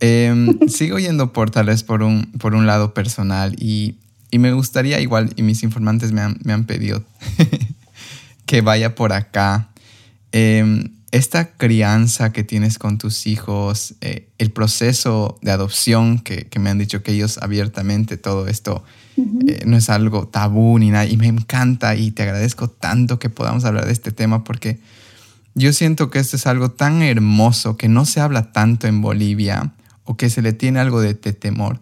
Speaker 2: Em, [LAUGHS] sigo yendo por tal vez por un, por un lado personal y, y me gustaría igual, y mis informantes me han, me han pedido [LAUGHS] que vaya por acá. Eh, esta crianza que tienes con tus hijos, eh, el proceso de adopción que, me han dicho que ellos abiertamente todo esto eh, no es algo tabú ni nada. Y me encanta y te agradezco tanto que podamos hablar de este tema porque yo siento que esto es algo tan hermoso que no se habla tanto en Bolivia o que se le tiene algo de, temor.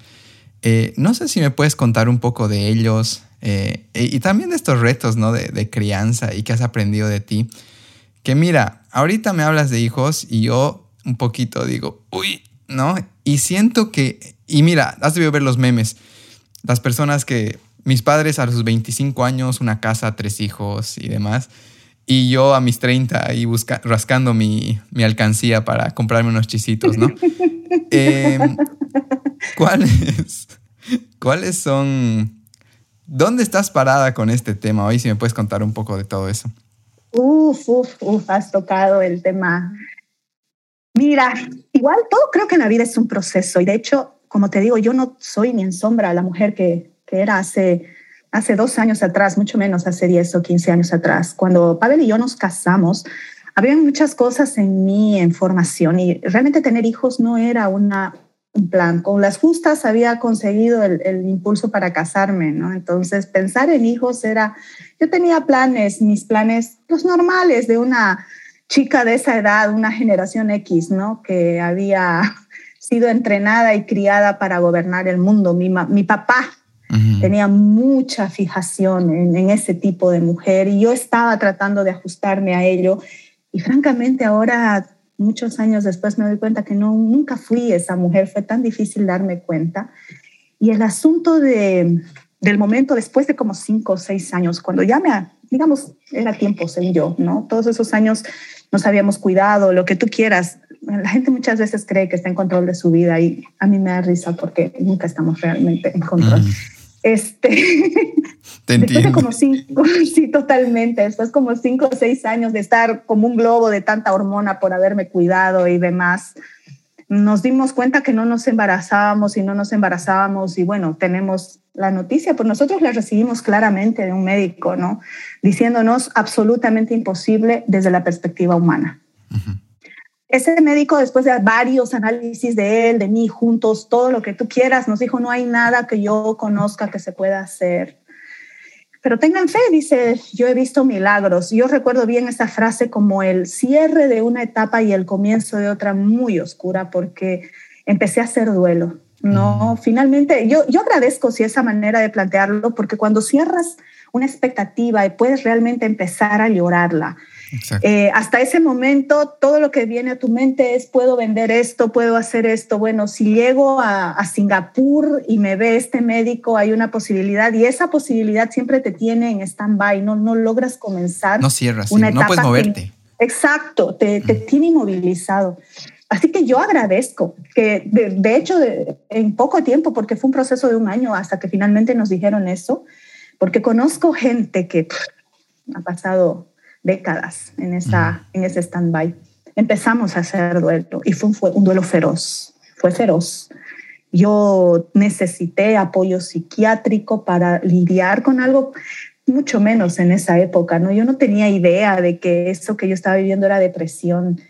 Speaker 2: Eh, no sé si me puedes contar un poco de ellos y también de estos retos ¿no? de, de crianza y que has aprendido de ti que mira, ahorita me hablas de hijos y yo un poquito digo, uy, ¿no? Y siento que, y mira, has debido ver los memes. las personas que, mis padres a sus 25 años, una casa, tres hijos y demás, y yo a mis 30 ahí busca, rascando mi, mi alcancía para comprarme unos chisitos, ¿no? [LAUGHS] Em, ¿Cuáles, ¿Cuáles son... ¿Dónde estás parada con este tema hoy? Si me puedes contar un poco de todo eso.
Speaker 1: Uf, uf, uf, has tocado el tema. Mira, igual todo creo que en la vida es un proceso y de hecho, como te digo, yo no soy ni en sombra la mujer que, que era hace, hace dos años atrás, mucho menos hace 10 o 15 años atrás. Cuando Pavel y yo nos casamos, había muchas cosas en mí en formación y realmente tener hijos no era una, un plan. Con las justas había conseguido el, impulso para casarme, ¿no? Entonces, pensar en hijos era, yo tenía planes, mis planes, los normales de una chica de esa edad, una generación X, ¿no? Que había sido entrenada y criada para gobernar el mundo. Mi, mi papá uh -huh. tenía mucha fijación en, en ese tipo de mujer y yo estaba tratando de ajustarme a ello. Y francamente ahora muchos años después me doy cuenta que no, nunca fui esa mujer, fue tan difícil darme cuenta. Y el asunto de, del momento después de como cinco o seis años, cuando ya me, digamos, era tiempo, según yo, ¿no? Todos esos años nos habíamos cuidado, lo que tú quieras. La gente muchas veces cree que está en control de su vida y a mí me da risa porque nunca estamos realmente en control. Mm. Este, [LAUGHS]
Speaker 2: Te
Speaker 1: después de como cinco, [LAUGHS] sí, totalmente. Después como cinco o seis años de estar como un globo de tanta hormona por haberme cuidado y demás, nos dimos cuenta que no nos embarazábamos y no nos embarazábamos y bueno, tenemos la noticia, pues nosotros la recibimos claramente de un médico, ¿no? Diciéndonos absolutamente imposible desde la perspectiva humana. Uh -huh. Ese médico, después de varios análisis de él, de mí, juntos, todo lo que tú quieras, nos dijo, no hay nada que yo conozca que se pueda hacer. Pero tengan fe, dice, yo he visto milagros. Yo recuerdo bien esa frase como el cierre de una etapa y el comienzo de otra muy oscura, porque empecé a hacer duelo. No, finalmente, yo, yo agradezco si esa manera de plantearlo, porque cuando cierras una expectativa y puedes realmente empezar a llorarla, eh, hasta ese momento, todo lo que viene a tu mente es, puedo vender esto, puedo hacer esto. Bueno, si llego a, a, Singapur y me ve este médico, hay una posibilidad y esa posibilidad siempre te tiene en stand-by, no, no logras comenzar.
Speaker 2: No cierras, una sí, no puedes moverte.
Speaker 1: Que, exacto, te, te mm. tiene inmovilizado. Así que yo agradezco que, de, de hecho, de, en poco tiempo, porque fue un proceso de un año hasta que finalmente nos dijeron eso, porque conozco gente que pff, ha pasado décadas en, esa, en ese stand-by. Empezamos a hacer duelo y fue un, fue un duelo feroz, fue feroz. Yo necesité apoyo psiquiátrico para lidiar con algo mucho menos en esa época, ¿no? Yo no tenía idea de que eso que yo estaba viviendo era depresión.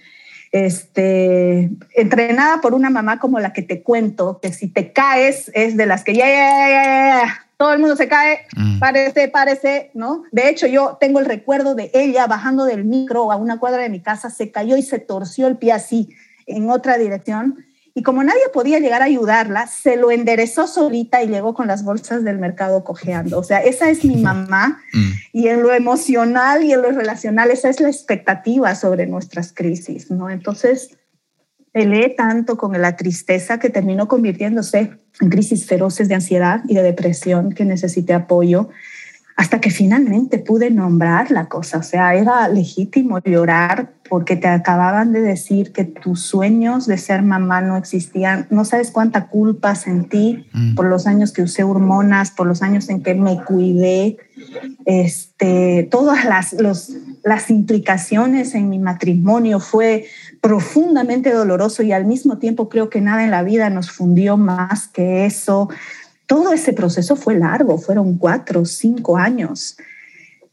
Speaker 1: Este, entrenada por una mamá como la que te cuento, que si te caes es de las que ya, ya, ya, ya, todo el mundo se cae, mm. parece, parece, ¿no? De hecho, yo tengo el recuerdo de ella bajando del micro a una cuadra de mi casa, se cayó y se torció el pie así en otra dirección. Y como nadie podía llegar a ayudarla, se lo enderezó solita y llegó con las bolsas del mercado cojeando. O sea, esa es mi [LAUGHS] mamá. Mm. Y en lo emocional y en lo relacional, esa es la expectativa sobre nuestras crisis, ¿no? Entonces, peleé tanto con la tristeza que terminó convirtiéndose en crisis feroces de ansiedad y de depresión que necesité apoyo hasta que finalmente pude nombrar la cosa. O sea, era legítimo llorar porque te acababan de decir que tus sueños de ser mamá no existían. No sabes cuánta culpa sentí mm. por los años que usé hormonas, por los años en que me cuidé, este, todas las, los, las implicaciones en mi matrimonio fue profundamente doloroso y al mismo tiempo creo que nada en la vida nos fundió más que eso. Todo ese proceso fue largo, fueron cuatro, cinco años.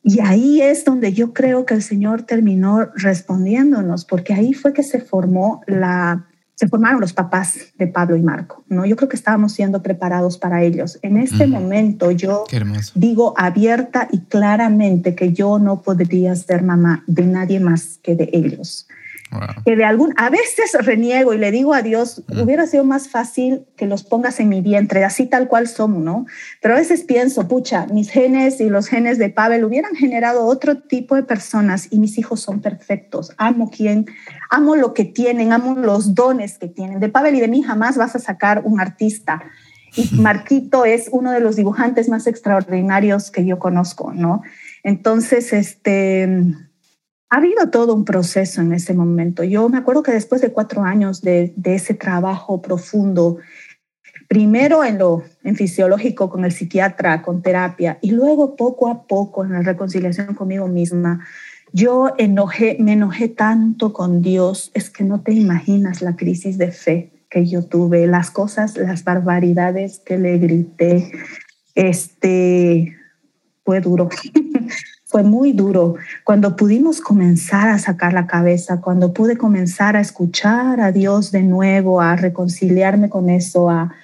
Speaker 1: Y ahí es donde yo creo que el Señor terminó respondiéndonos, porque ahí fue que se formó la, se formaron los papás de Pablo y Marco, ¿no? Yo creo que estábamos siendo preparados para ellos. En este mm. momento yo digo abierta y claramente que yo no podría ser mamá de nadie más que de ellos. Wow. Que de algún, a veces reniego y le digo a Dios, mm. hubiera sido más fácil que los pongas en mi vientre, así tal cual somos, ¿no? Pero a veces pienso, pucha, mis genes y los genes de Pavel hubieran generado otro tipo de personas y mis hijos son perfectos. Amo quien, amo lo que tienen, amo los dones que tienen. De Pavel y de mí jamás vas a sacar un artista. [LAUGHS] Marquito es uno de los dibujantes más extraordinarios que yo conozco, ¿no? Entonces, este, ha habido todo un proceso en ese momento. Yo me acuerdo que después de cuatro años de, de ese trabajo profundo, primero en lo en fisiológico con el psiquiatra, con terapia, y luego poco a poco en la reconciliación conmigo misma, yo enojé, me enojé tanto con Dios, es que no te imaginas la crisis de fe que yo tuve, las cosas, las barbaridades que le grité, este, fue duro, [LAUGHS] fue muy duro. Cuando pudimos comenzar a sacar la cabeza, cuando pude comenzar a escuchar a Dios de nuevo, a reconciliarme con eso, a,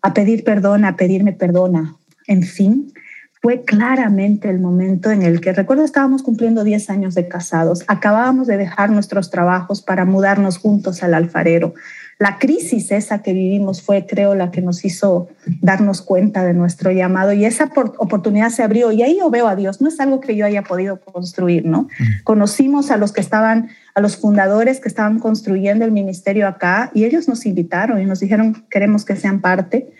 Speaker 1: a pedir perdón, a pedirme perdona, en fin, fue claramente el momento en el que, recuerdo, estábamos cumpliendo 10 años de casados, acabábamos de dejar nuestros trabajos para mudarnos juntos al alfarero. La crisis esa que vivimos fue, creo, la que nos hizo darnos cuenta de nuestro llamado y esa oportunidad se abrió y ahí yo veo a Dios. No es algo que yo haya podido construir, ¿no? Conocimos a los que estaban, a los fundadores que estaban construyendo el ministerio acá y ellos nos invitaron y nos dijeron, queremos que sean parte.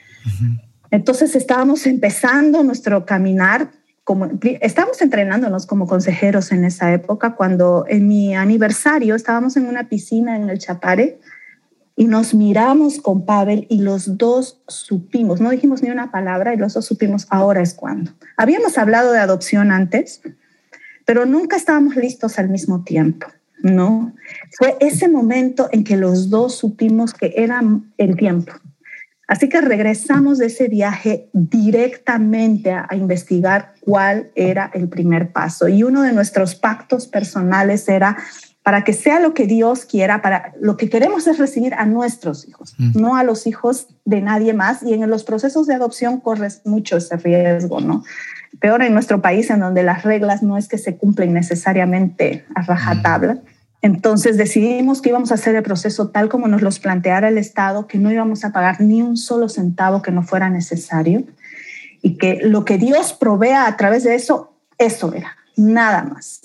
Speaker 1: Entonces estábamos empezando nuestro caminar, como, estábamos entrenándonos como consejeros en esa época, cuando en mi aniversario estábamos en una piscina en el Chapare y nos miramos con Pavel y los dos supimos, no dijimos ni una palabra y los dos supimos, ahora es cuando. Habíamos hablado de adopción antes, pero nunca estábamos listos al mismo tiempo. ¿no? Fue ese momento en que los dos supimos que era el tiempo, Así que regresamos de ese viaje directamente a, investigar cuál era el primer paso. Y uno de nuestros pactos personales era para que sea lo que Dios quiera, para lo que queremos es recibir a nuestros hijos, mm. no a los hijos de nadie más. Y en los procesos de adopción corres mucho ese riesgo, ¿no? Peor en nuestro país, en donde las reglas no es que se cumplen necesariamente a rajatabla. Mm. Entonces decidimos que íbamos a hacer el proceso tal como nos los planteara el Estado, que no íbamos a pagar ni un solo centavo que no fuera necesario y que lo que Dios provea a través de eso, eso era, nada más.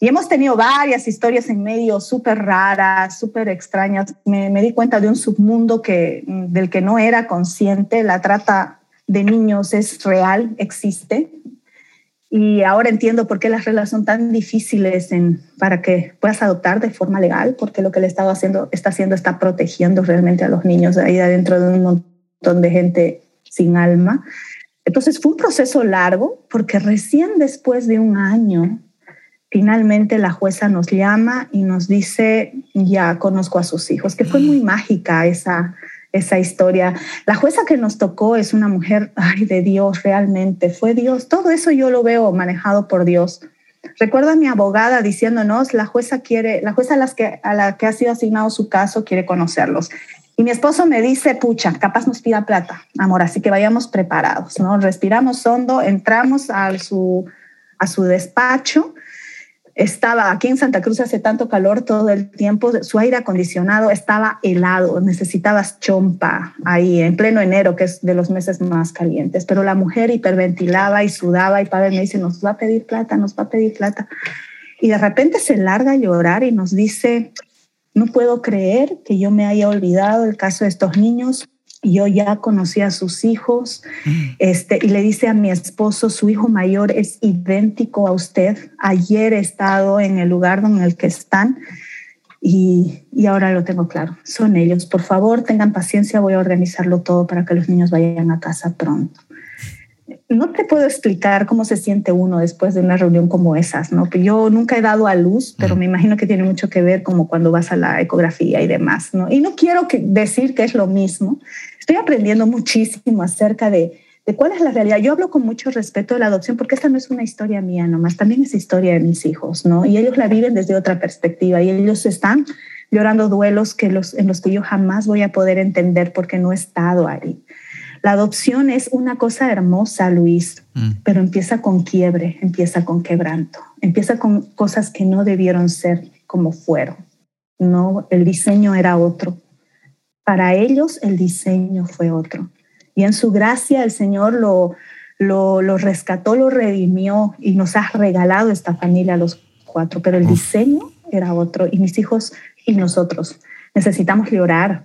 Speaker 1: Y hemos tenido varias historias en medio súper raras, súper extrañas. Me, me, di cuenta de un submundo que, del que no era consciente. La trata de niños es real, existe. Y ahora entiendo por qué las reglas son tan difíciles en, para que puedas adoptar de forma legal, porque lo que el Estado haciendo, está haciendo está protegiendo realmente a los niños ahí adentro de un montón de gente sin alma. Entonces fue un proceso largo, porque recién después de un año, finalmente la jueza nos llama y nos dice, ya conozco a sus hijos, que fue muy mágica esa, esa historia. La jueza que nos tocó es una mujer, ay, de Dios, realmente, fue Dios. Todo eso yo lo veo manejado por Dios. Recuerdo a mi abogada diciéndonos, la jueza quiere, la jueza a, las que, a la que ha sido asignado su caso quiere conocerlos. Y mi esposo me dice, pucha, capaz nos pida plata, amor, así que vayamos preparados, ¿no? Respiramos hondo, entramos a su, a su despacho estaba aquí en Santa Cruz hace tanto calor todo el tiempo, su aire acondicionado estaba helado, necesitabas chompa ahí en pleno enero, que es de los meses más calientes, pero la mujer hiperventilaba y sudaba y padre me dice, nos va a pedir plata, nos va a pedir plata. Y de repente se larga a llorar y nos dice, no puedo creer que yo me haya olvidado el caso de estos niños, yo ya conocí a sus hijos mm. este, y le dice a mi esposo, su hijo mayor es idéntico a usted. Ayer he estado en el lugar en el que están y, y ahora lo tengo claro. Son ellos. Por favor, tengan paciencia, voy a organizarlo todo para que los niños vayan a casa pronto no te puedo explicar cómo se siente uno después de una reunión como esas, ¿no? Yo nunca he dado a luz, pero me imagino que tiene mucho que ver como cuando vas a la ecografía y demás, ¿no? Y no quiero que decir que es lo mismo. Estoy aprendiendo muchísimo acerca de, de cuál es la realidad. Yo hablo con mucho respeto de la adopción porque esta no es una historia mía nomás, también es historia de mis hijos, ¿no? Y ellos la viven desde otra perspectiva y ellos están llorando duelos que los, en los que yo jamás voy a poder entender porque no he estado ahí. La adopción es una cosa hermosa, Luis, mm. pero empieza con quiebre, empieza con quebranto, empieza con cosas que no debieron ser como fueron. No, el diseño era otro. Para ellos el diseño fue otro. Y en su gracia el Señor lo, lo, lo rescató, lo redimió y nos ha regalado esta familia a los cuatro, pero el diseño era otro y mis hijos y nosotros necesitamos llorar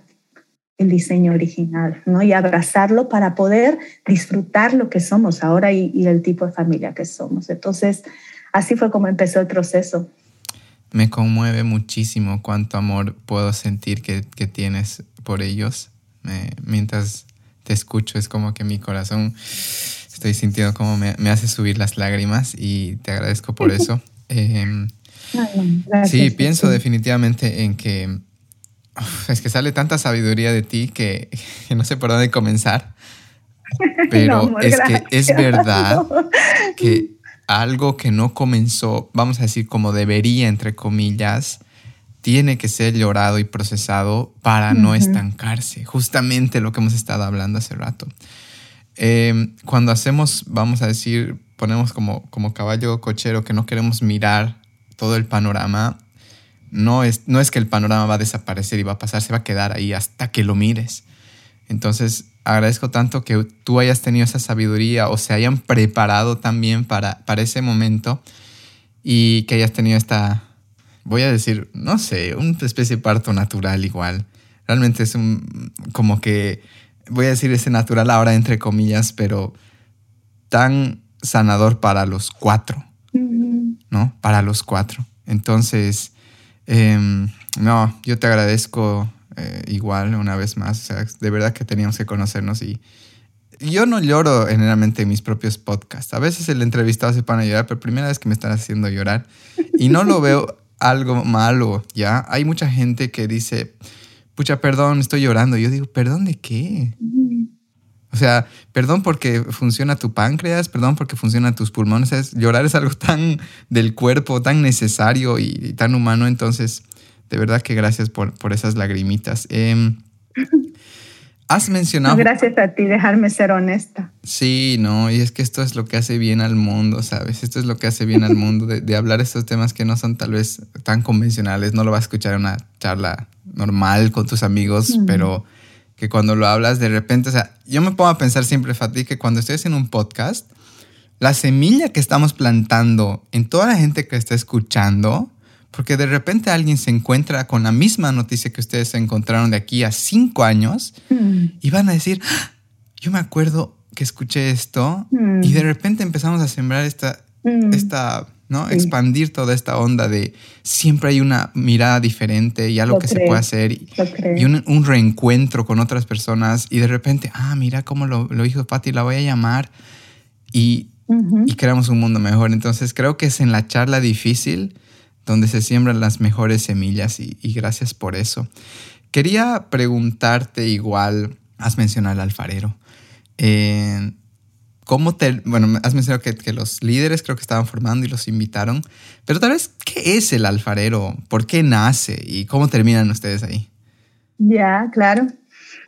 Speaker 1: el diseño original, ¿no? Y abrazarlo para poder disfrutar lo que somos ahora y, el tipo de familia que somos. Entonces, así fue como empezó el proceso.
Speaker 2: Me conmueve muchísimo cuánto amor puedo sentir que, tienes por ellos. mientras te escucho, es como que mi corazón, estoy sintiendo como me, hace subir las lágrimas y te agradezco por [LAUGHS] eso. Em, sí, pienso definitivamente en que [LAUGHS] es que sale tanta sabiduría de ti que, no sé por dónde comenzar. Pero [LAUGHS] es que es verdad [LAUGHS] que algo que no comenzó, vamos a decir, como debería, entre comillas, tiene que ser llorado y procesado para no estancarse. Justamente lo que hemos estado hablando hace rato. Em, cuando hacemos, vamos a decir, ponemos como, como caballo cochero que no queremos mirar todo el panorama, no es, no es que el panorama va a desaparecer y va a pasar, se va a quedar ahí hasta que lo mires. Entonces, agradezco tanto que tú hayas tenido esa sabiduría o se hayan preparado también para, para ese momento y que hayas tenido esta, voy a decir, no sé, una especie de parto natural igual. Realmente es un, como que, voy a decir ese natural ahora entre comillas, pero tan sanador para los cuatro, ¿no? Para los cuatro. Entonces, Em, no, yo te agradezco eh, igual una vez más. O sea, de verdad que teníamos que conocernos y yo no lloro generalmente en mis propios podcasts. A veces el entrevistado se pone a llorar, pero primera vez que me están haciendo llorar y no lo veo [LAUGHS] algo malo, ¿ya? Hay mucha gente que dice, pucha, perdón, estoy llorando. Yo digo, ¿perdón de qué? O sea, perdón porque funciona tu páncreas, perdón porque funcionan tus pulmones. llorar es algo tan del cuerpo, tan necesario y, tan humano. Entonces, de verdad que gracias por, por esas lagrimitas. Em, has mencionado...
Speaker 1: gracias a ti, dejarme ser honesta.
Speaker 2: Sí, no, y es que esto es lo que hace bien al mundo, ¿sabes? Esto es lo que hace bien al mundo, de, hablar estos temas que no son tal vez tan convencionales. No lo vas a escuchar en una charla normal con tus amigos, pero que cuando lo hablas de repente, o sea, yo me pongo a pensar siempre, Fatih, que cuando estoy haciendo un podcast, la semilla que estamos plantando en toda la gente que está escuchando, porque de repente alguien se encuentra con la misma noticia que ustedes se encontraron de aquí a cinco años mm. y van a decir, ah, yo me acuerdo que escuché esto y de mm. repente empezamos a sembrar esta, mm. esta ¿no? Expandir toda esta onda de siempre hay una mirada diferente y algo que se puede hacer y, un, reencuentro con otras personas y de repente, ah, mira cómo lo, lo hizo Patti, la voy a llamar y, creamos un mundo mejor. Entonces creo que es en la charla difícil donde se siembran las mejores semillas y, gracias por eso. Quería preguntarte igual, has mencionado al alfarero. Eh, ¿Cómo te, bueno, has mencionado que, que, los líderes creo que estaban formando y los invitaron, pero tal vez, ¿qué es el alfarero? ¿Por qué nace? ¿Y cómo terminan ustedes ahí?
Speaker 1: Ya, claro.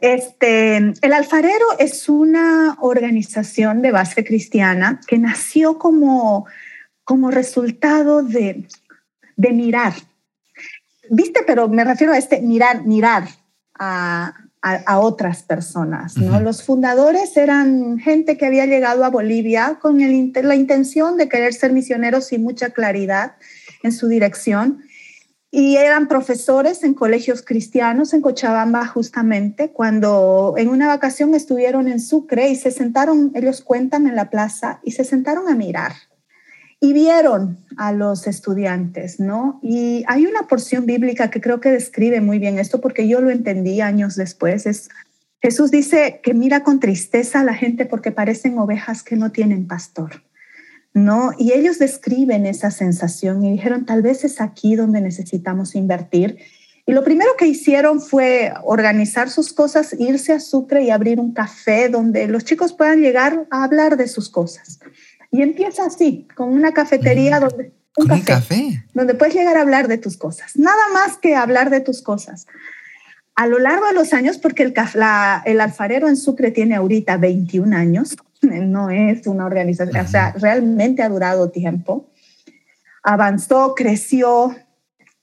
Speaker 1: Este, el alfarero es una organización de base cristiana que nació como, como resultado de, de mirar. ¿Viste? Pero me refiero a este mirar, mirar a, a, otras personas. ¿no? Los fundadores eran gente que había llegado a Bolivia con el, la intención de querer ser misioneros sin mucha claridad en su dirección. Y eran profesores en colegios cristianos en Cochabamba justamente, cuando en una vacación estuvieron en Sucre y se sentaron, ellos cuentan en la plaza, y se sentaron a mirar y vieron a los estudiantes, ¿no? Y hay una porción bíblica que creo que describe muy bien esto porque yo lo entendí años después. Es, Jesús dice que mira con tristeza a la gente porque parecen ovejas que no tienen pastor, ¿no? Y ellos describen esa sensación y dijeron, tal vez es aquí donde necesitamos invertir. Y lo primero que hicieron fue organizar sus cosas, irse a Sucre y abrir un café donde los chicos puedan llegar a hablar de sus cosas. Y empieza así, con una cafetería donde...
Speaker 2: Un, café,
Speaker 1: Donde puedes llegar a hablar de tus cosas. Nada más que hablar de tus cosas. A lo largo de los años, porque el, el alfarero en Sucre tiene ahorita 21 años, [LAUGHS] no es una organización, o sea, realmente ha durado tiempo. Avanzó, creció,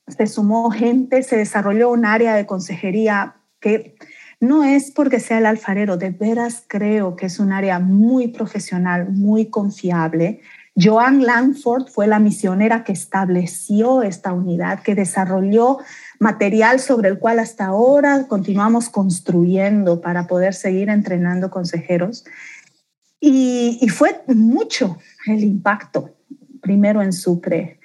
Speaker 1: se sumó gente, se desarrolló un área de consejería que no es porque sea el alfarero, de veras creo que es un área muy profesional, muy confiable. Joan Langford fue la misionera que estableció esta unidad, que desarrolló material sobre el cual hasta ahora continuamos construyendo para poder seguir entrenando consejeros. Y, fue mucho el impacto, primero en Sucre,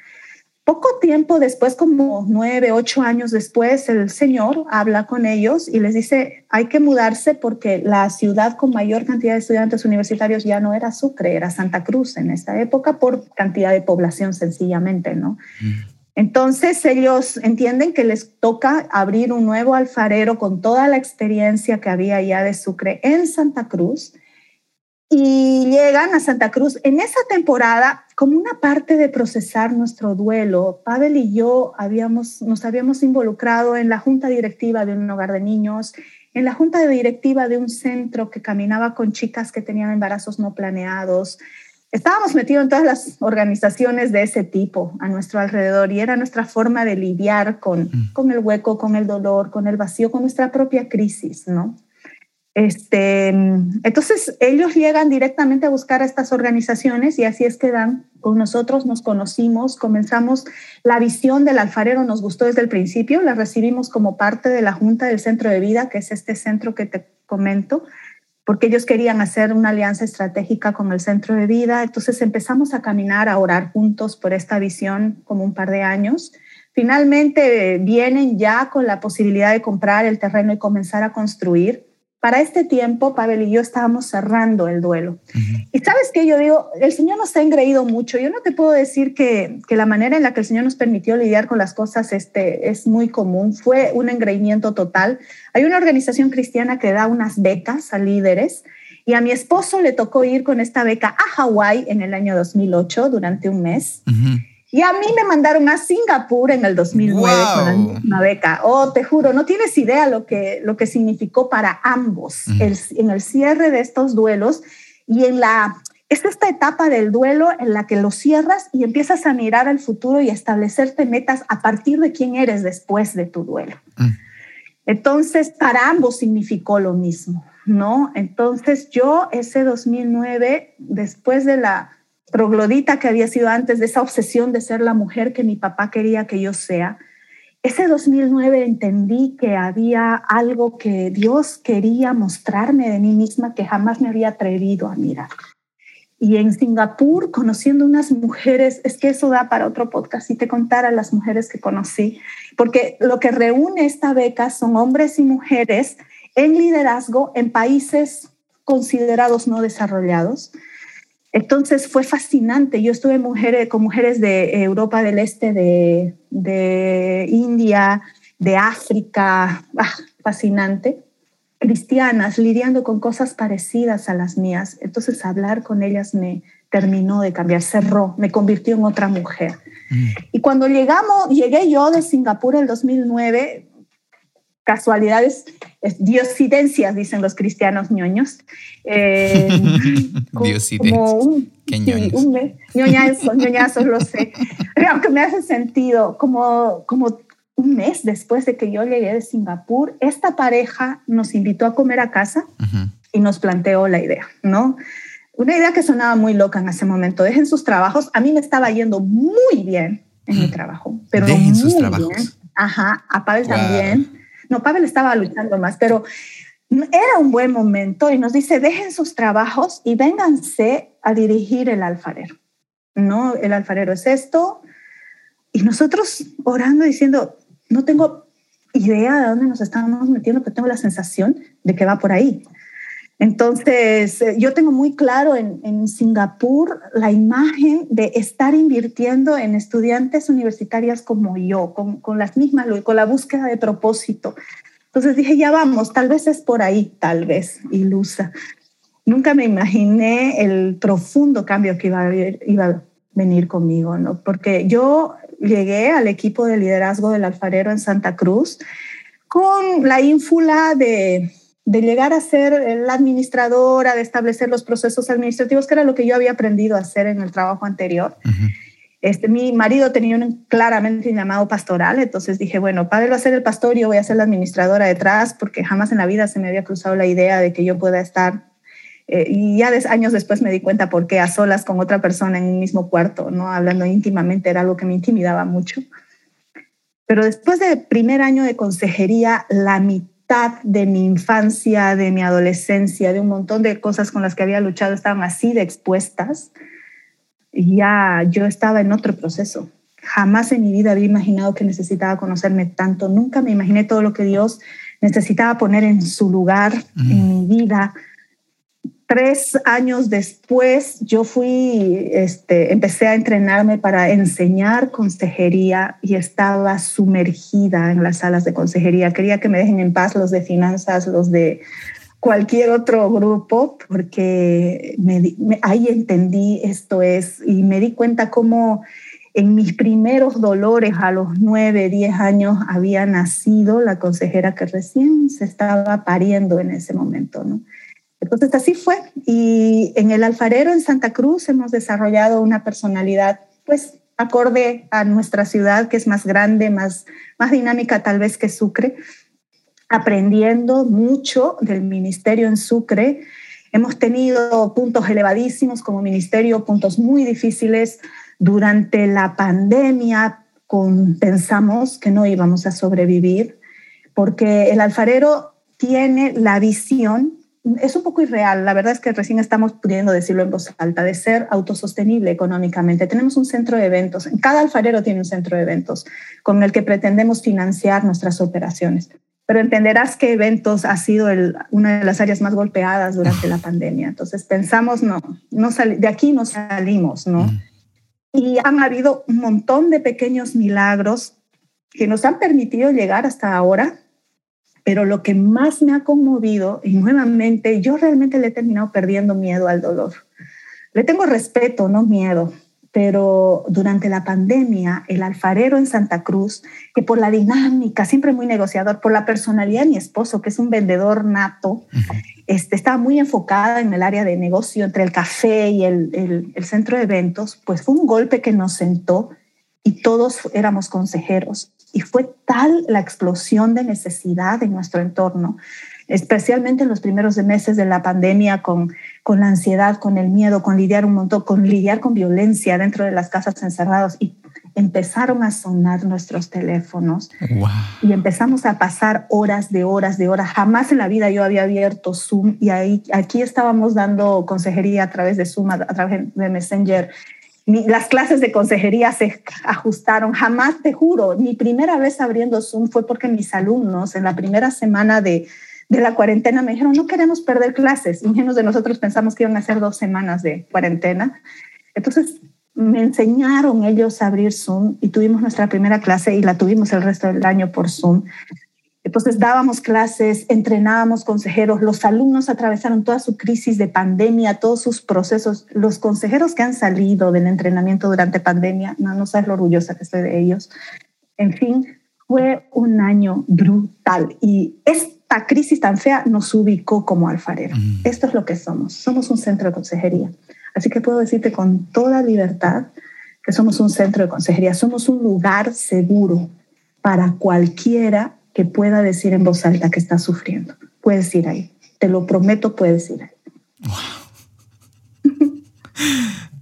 Speaker 1: poco tiempo después, como nueve, ocho años después, el señor habla con ellos y les dice, hay que mudarse porque la ciudad con mayor cantidad de estudiantes universitarios ya no era Sucre, era Santa Cruz en esta época por cantidad de población sencillamente, ¿no? Mm. Entonces ellos entienden que les toca abrir un nuevo alfarero con toda la experiencia que había ya de Sucre en Santa Cruz y llegan a Santa Cruz. En esa temporada, como una parte de procesar nuestro duelo, Pavel y yo habíamos, nos habíamos involucrado en la junta directiva de un hogar de niños, en la junta directiva de un centro que caminaba con chicas que tenían embarazos no planeados. Estábamos metidos en todas las organizaciones de ese tipo a nuestro alrededor y era nuestra forma de lidiar con, mm. con el hueco, con el dolor, con el vacío, con nuestra propia crisis, ¿no? Este, entonces, ellos llegan directamente a buscar a estas organizaciones y así es que dan con nosotros, nos conocimos, comenzamos la visión del alfarero, nos gustó desde el principio, la recibimos como parte de la Junta del Centro de Vida, que es este centro que te comento, porque ellos querían hacer una alianza estratégica con el Centro de Vida. Entonces empezamos a caminar, a orar juntos por esta visión como un par de años. Finalmente vienen ya con la posibilidad de comprar el terreno y comenzar a construir para este tiempo, Pavel y yo estábamos cerrando el duelo. Y sabes que yo digo, el Señor nos ha engreído mucho. Yo no te puedo decir que, que, la manera en la que el Señor nos permitió lidiar con las cosas este, es muy común. Fue un engreimiento total. Hay una organización cristiana que da unas becas a líderes y a mi esposo le tocó ir con esta beca a Hawái en el año 2008 durante un mes. Y a mí me mandaron a Singapur en el 2009 con una beca. Oh, te juro, no tienes idea lo que, lo que significó para ambos en el cierre de estos duelos y en la... Es esta etapa del duelo en la que lo cierras y empiezas a mirar al futuro y establecerte metas a partir de quién eres después de tu duelo. Mm. Entonces, para ambos significó lo mismo, ¿no? Entonces, yo ese 2009, después de la troglodita que había sido antes de esa obsesión de ser la mujer que mi papá quería que yo sea, ese 2009 entendí que había algo que Dios quería mostrarme de mí misma que jamás me había atrevido a mirar. Y en Singapur, conociendo unas mujeres, es que eso da para otro podcast, si te contara las mujeres que conocí, porque lo que reúne esta beca son hombres y mujeres en liderazgo en países considerados no desarrollados, entonces fue fascinante. Yo estuve mujeres, con mujeres de Europa del Este, de, India, de África, ah, fascinante, cristianas, lidiando con cosas parecidas a las mías. Entonces hablar con ellas me terminó de cambiar, cerró, me convirtió en otra mujer. Mm. Y cuando llegamos, llegué yo de Singapur el 2009, casualidades, diosidencias, dicen los cristianos ñoños. Eh, [LAUGHS]
Speaker 2: diosidencias. ¿Qué ñoños?
Speaker 1: ñoñazos, ñoñazos, lo sé. Aunque me hace sentido, como, como un mes después de que yo llegué de Singapur, esta pareja nos invitó a comer a casa y nos planteó la idea, ¿no? Una idea que sonaba muy loca en ese momento. Dejen sus trabajos. A mí me estaba yendo muy bien en mi trabajo, pero Dejen sus trabajos. Ajá, a Pavel también. No, Pavel estaba luchando más, pero era un buen momento y nos dice, dejen sus trabajos y vénganse a dirigir el alfarero. No, el alfarero es esto. Y nosotros orando diciendo, no tengo idea de dónde nos estamos metiendo, pero tengo la sensación de que va por ahí. Entonces, eh, yo tengo muy claro en, Singapur la imagen de estar invirtiendo en estudiantes universitarias como yo, con, con las mismas, con la búsqueda de propósito. Entonces dije, ya vamos, tal vez es por ahí, tal vez, ilusa. Nunca me imaginé el profundo cambio que iba a, iba a venir conmigo, ¿no? Porque yo llegué al equipo de liderazgo del alfarero en Santa Cruz con la ínfula de de llegar a ser la administradora, de establecer los procesos administrativos, que era lo que yo había aprendido a hacer en el trabajo anterior. este, mi marido tenía un, claramente un llamado pastoral, entonces dije, bueno, padre va a ser el pastor y yo voy a ser la administradora detrás, porque jamás en la vida se me había cruzado la idea de que yo pueda estar. Eh, y ya años después me di cuenta por qué a solas con otra persona en un mismo cuarto, ¿no? hablando íntimamente, era algo que me intimidaba mucho. Pero después del primer año de consejería, la mitad de mi infancia, de mi adolescencia, de un montón de cosas con las que había luchado estaban así de expuestas. Ya yo estaba en otro proceso. Jamás en mi vida había imaginado que necesitaba conocerme tanto. Nunca me imaginé todo lo que Dios necesitaba poner en su lugar en mi vida tres años después, yo fui, este, empecé a entrenarme para enseñar consejería y estaba sumergida en las salas de consejería. Quería que me dejen en paz los de finanzas, los de cualquier otro grupo, porque ahí entendí esto es y me di cuenta cómo en mis primeros dolores a los nueve, diez años había nacido la consejera que recién se estaba pariendo en ese momento, ¿no? Entonces así fue. Y en el alfarero en Santa Cruz hemos desarrollado una personalidad, pues, acorde a nuestra ciudad, que es más grande, más, más dinámica tal vez que Sucre, aprendiendo mucho del ministerio en Sucre. Hemos tenido puntos elevadísimos como ministerio, puntos muy difíciles. Durante la pandemia pensamos que no íbamos a sobrevivir porque el alfarero tiene la visión es un poco irreal, la verdad es que recién estamos pudiendo decirlo en voz alta, de ser autosostenible económicamente. Tenemos un centro de eventos, cada alfarero tiene un centro de eventos con el que pretendemos financiar nuestras operaciones. Pero entenderás que eventos ha sido una de las áreas más golpeadas durante la pandemia. Entonces pensamos, no, no de aquí no salimos, ¿no? Mm. Y han habido un montón de pequeños milagros que nos han permitido llegar hasta ahora pero lo que más me ha conmovido, y nuevamente yo realmente le he terminado perdiendo miedo al dolor. Le tengo respeto, no miedo, pero durante la pandemia, el alfarero en Santa Cruz, que por la dinámica, siempre muy negociador, por la personalidad de mi esposo, que es un vendedor nato, este, estaba muy enfocada en el área de negocio entre el café y el, el centro de eventos, pues fue un golpe que nos sentó y todos éramos consejeros y fue tal la explosión de necesidad en nuestro entorno, especialmente en los primeros meses de la pandemia, con, con la ansiedad, con el miedo, con lidiar un montón, con lidiar con violencia dentro de las casas encerradas. Y empezaron a sonar nuestros teléfonos y empezamos a pasar horas de horas de horas. Jamás en la vida yo había abierto Zoom y ahí, aquí estábamos dando consejería a través de Zoom, a través de Messenger las clases de consejería se ajustaron. Jamás, te juro, mi primera vez abriendo Zoom fue porque mis alumnos en la primera semana de, de la cuarentena me dijeron, no queremos perder clases. Y menos de nosotros pensamos que iban a ser dos semanas de cuarentena. Entonces me enseñaron ellos a abrir Zoom y tuvimos nuestra primera clase y la tuvimos el resto del año por Zoom. Entonces dábamos clases, entrenábamos consejeros, los alumnos atravesaron toda su crisis de pandemia, todos sus procesos. Los consejeros que han salido del entrenamiento durante pandemia, no, no sabes lo orgullosa que estoy de ellos. En fin, fue un año brutal y esta crisis tan fea nos ubicó como alfarero. Esto es lo que somos, somos un centro de consejería. Así que puedo decirte con toda libertad que somos un centro de consejería, somos un lugar seguro para cualquiera que pueda decir en voz alta que está sufriendo. Puedes ir ahí. Te lo prometo, puedes ir ahí. [LAUGHS]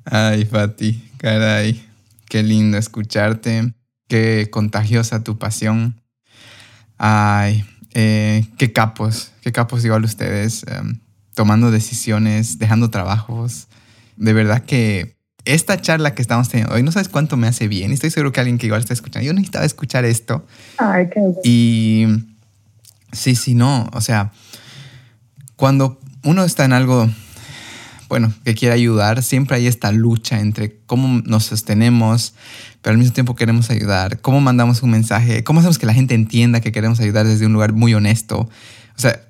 Speaker 2: Ay, Fati, caray. Qué lindo escucharte. Qué contagiosa tu pasión. Ay, eh, qué capos, qué capos igual ustedes, em, tomando decisiones, dejando trabajos. De verdad que esta charla que estamos teniendo hoy, no sabes cuánto me hace bien. Estoy seguro que alguien que igual está escuchando, yo necesitaba escuchar esto.
Speaker 1: Ay, qué
Speaker 2: y sí, sí, no. O sea, cuando uno está en algo, bueno, que quiere ayudar, siempre hay esta lucha entre cómo nos sostenemos, pero al mismo tiempo queremos ayudar, cómo mandamos un mensaje, cómo hacemos que la gente entienda que queremos ayudar desde un lugar muy honesto. O sea,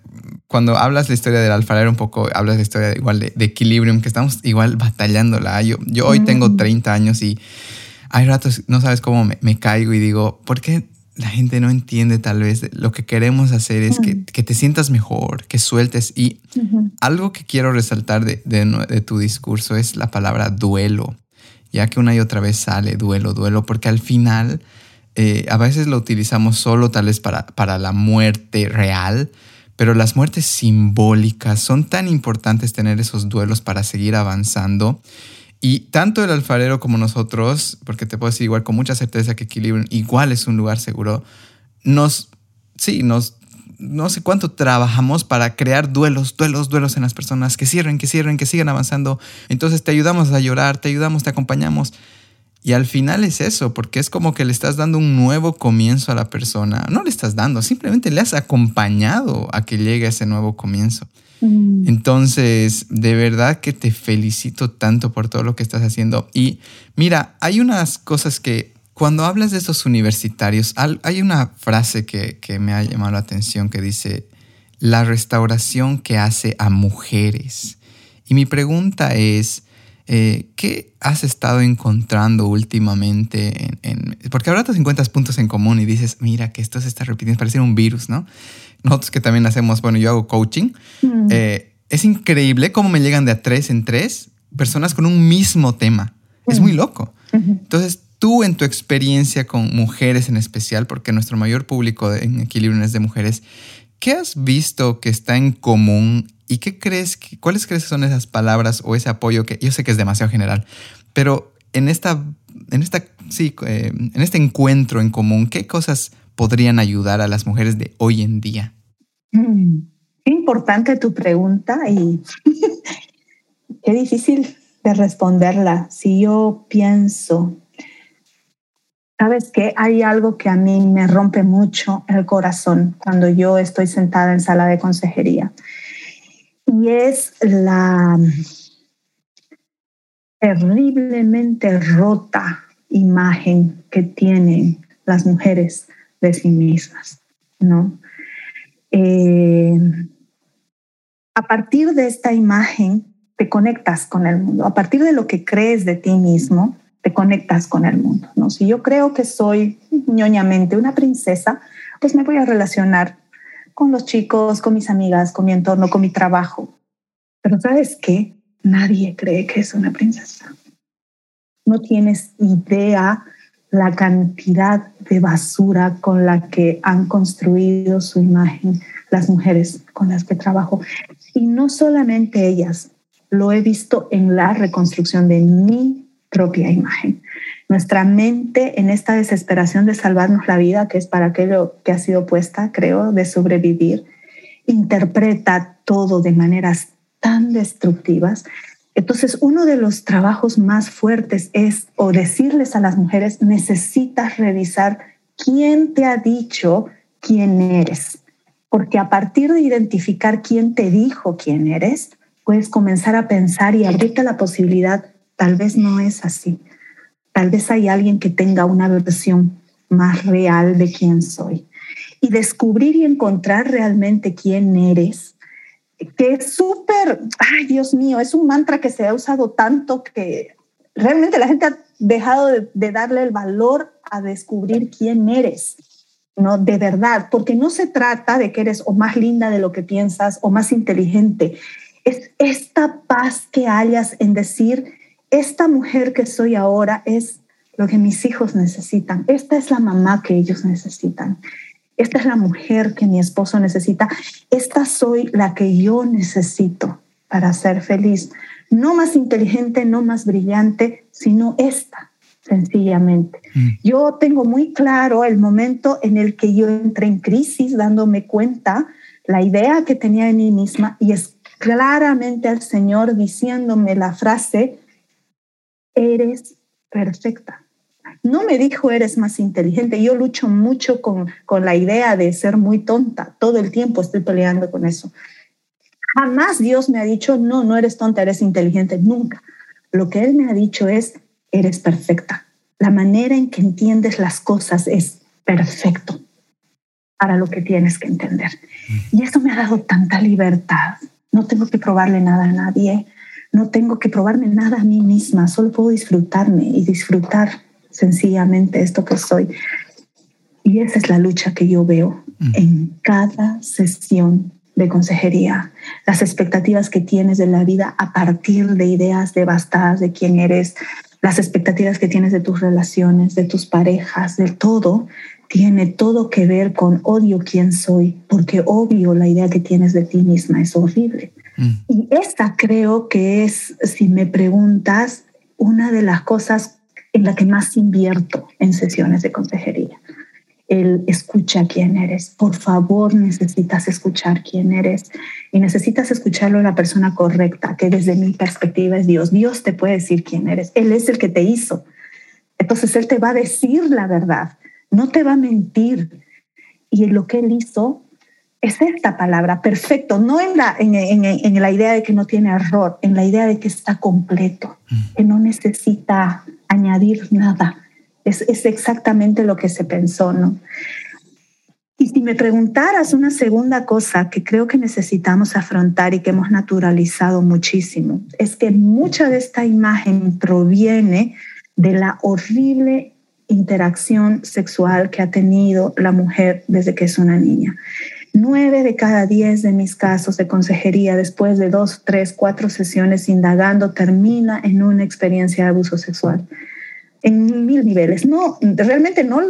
Speaker 2: cuando hablas la historia del alfarero un poco, hablas la historia igual de, de Equilibrium, que estamos igual batallándola. Yo, yo hoy tengo 30 años y hay ratos, no sabes cómo me, caigo y digo, ¿por qué la gente no entiende tal vez lo que queremos hacer es que, que, te sientas mejor, que sueltes. Y algo que quiero resaltar de, de, tu discurso es la palabra duelo, ya que una y otra vez sale duelo, duelo, porque al final eh, a veces lo utilizamos solo tal vez para, para la muerte real, pero las muertes simbólicas son tan importantes tener esos duelos para seguir avanzando. Y tanto el alfarero como nosotros, porque te puedo decir igual con mucha certeza que Equilibrium igual es un lugar seguro, nos, sí, nos, no sé cuánto trabajamos para crear duelos, duelos, duelos en las personas, que cierren, que cierren, que sigan avanzando. Entonces te ayudamos a llorar, te ayudamos, te acompañamos. Y al final es eso, porque es como que le estás dando un nuevo comienzo a la persona. No le estás dando, simplemente le has acompañado a que llegue a ese nuevo comienzo. Mm. Entonces, de verdad que te felicito tanto por todo lo que estás haciendo. Y mira, hay unas cosas que cuando hablas de estos universitarios, hay una frase que, que me ha llamado la atención que dice, la restauración que hace a mujeres. Y mi pregunta es, eh, ¿Qué has estado encontrando últimamente? En, porque ahora te encuentras puntos en común y dices, mira que esto se está repitiendo, parece un virus, ¿no? Nosotros que también hacemos, bueno, yo hago coaching. Mm. Eh, es increíble cómo me llegan de a tres en tres personas con un mismo tema. Es muy mm. loco. Entonces, tú en tu experiencia con mujeres en especial, porque nuestro mayor público en Equilibrio es de mujeres, ¿qué has visto que está en común ¿Y qué crees, cuáles crees que son esas palabras o ese apoyo que yo sé que es demasiado general, pero en esta, en esta, sí, eh, en este encuentro en común, ¿qué cosas podrían ayudar a las mujeres de hoy en día?
Speaker 1: Mm, qué importante tu pregunta y [LAUGHS] qué difícil de responderla. Si yo pienso, sabes que hay algo que a mí me rompe mucho el corazón cuando yo estoy sentada en sala de consejería y es la terriblemente rota imagen que tienen las mujeres de sí mismas, ¿no? Eh, a partir de esta imagen te conectas con el mundo, a partir de lo que crees de ti mismo, te conectas con el mundo, ¿no? Si yo creo que soy ñoñamente una princesa, pues me voy a relacionar con los chicos, con mis amigas, con mi entorno, con mi trabajo. Pero sabes qué? Nadie cree que es una princesa. No tienes idea la cantidad de basura con la que han construido su imagen las mujeres con las que trabajo. Y no solamente ellas, lo he visto en la reconstrucción de mi propia imagen. Nuestra mente en esta desesperación de salvarnos la vida, que es para aquello que ha sido puesta, creo, de sobrevivir, interpreta todo de maneras tan destructivas. Entonces, uno de los trabajos más fuertes es o decirles a las mujeres, necesitas revisar quién te ha dicho quién eres, porque a partir de identificar quién te dijo quién eres, puedes comenzar a pensar y abrirte la posibilidad, tal vez no es así, Tal vez hay alguien que tenga una versión más real de quién soy. Y descubrir y encontrar realmente quién eres, que es súper, ay Dios mío, es un mantra que se ha usado tanto que realmente la gente ha dejado de, darle el valor a descubrir quién eres. ¿no? De verdad, porque no se trata de que eres o más linda de lo que piensas o más inteligente. Es esta paz que hayas en decir, esta mujer que soy ahora es lo que mis hijos necesitan. Esta es la mamá que ellos necesitan. Esta es la mujer que mi esposo necesita. Esta soy la que yo necesito para ser feliz. No más inteligente, no más brillante, sino esta, sencillamente. Mm. Yo tengo muy claro el momento en el que yo entré en crisis, dándome cuenta la idea que tenía de mí misma y es claramente al Señor diciéndome la frase, eres perfecta. No me dijo eres más inteligente. Yo lucho mucho con, con la idea de ser muy tonta. Todo el tiempo estoy peleando con eso. Jamás Dios me ha dicho, no, no eres tonta, eres inteligente. Nunca. Lo que Él me ha dicho es, eres perfecta. La manera en que entiendes las cosas es perfecto para lo que tienes que entender. Y eso me ha dado tanta libertad. No tengo que probarle nada a nadie. No tengo que probarme nada a mí misma, solo puedo disfrutarme y disfrutar sencillamente esto que soy. Y esa es la lucha que yo veo mm. en cada sesión de consejería, las expectativas que tienes de la vida a partir de ideas devastadas de quién eres, las expectativas que tienes de tus relaciones, de tus parejas, de todo, tiene todo que ver con odio quién soy, porque obvio la idea que tienes de ti misma es horrible. Mm. Y esta creo que es, si me preguntas, una de las cosas en la que más invierto en sesiones de consejería. El escucha quién eres. Por favor, necesitas escuchar quién eres y necesitas escucharlo a la persona correcta, que desde mi perspectiva es Dios. Dios te puede decir quién eres. Él es el que te hizo. Entonces Él te va a decir la verdad, no te va a mentir. Y lo que Él hizo es esta palabra, perfecto, no en la, en, la idea de que no tiene error, en la idea de que está completo, que no necesita añadir nada. Es, es exactamente lo que se pensó, ¿no? Y si me preguntaras una segunda cosa que creo que necesitamos afrontar y que hemos naturalizado muchísimo, es que mucha de esta imagen proviene de la horrible interacción sexual que ha tenido la mujer desde que es una niña. Nueve de cada diez de mis casos de consejería, después de dos, tres, cuatro sesiones indagando, termina en una experiencia de abuso sexual. En mil niveles. No, realmente no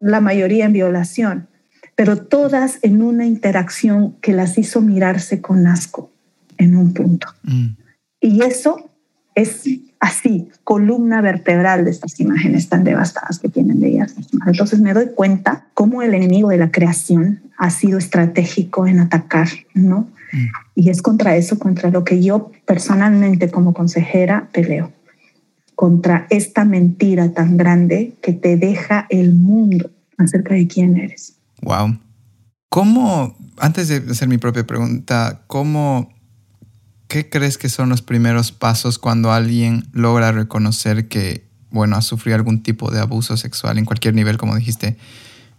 Speaker 1: la, mayoría en violación, pero todas en una interacción que las hizo mirarse con asco en un punto. Mm. Y eso es así, columna vertebral de estas imágenes tan devastadas que tienen de ellas Entonces me doy cuenta cómo el enemigo de la creación ha sido estratégico en atacar, ¿no? Mm. Y es contra eso, contra lo que yo personalmente como consejera peleo, contra esta mentira tan grande que te deja el mundo acerca de quién eres.
Speaker 2: Wow. ¿Cómo, antes de hacer mi propia pregunta, cómo ¿qué crees que son los primeros pasos cuando alguien logra reconocer que, bueno, ha sufrido algún tipo de abuso sexual en cualquier nivel, como dijiste?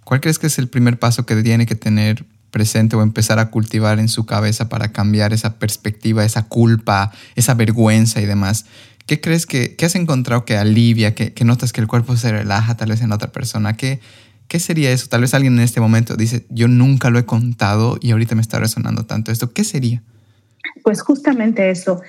Speaker 2: ¿Cuál crees que es el primer paso que tiene que tener presente o empezar a cultivar en su cabeza para cambiar esa perspectiva, esa culpa, esa vergüenza y demás? ¿Qué crees que, has encontrado que alivia, que, notas que el cuerpo se relaja tal vez en otra persona? ¿Qué, ¿Qué sería eso? Tal vez alguien en este momento dice, yo nunca lo he contado y ahorita me está resonando tanto esto. ¿Qué sería?
Speaker 1: Pues justamente eso,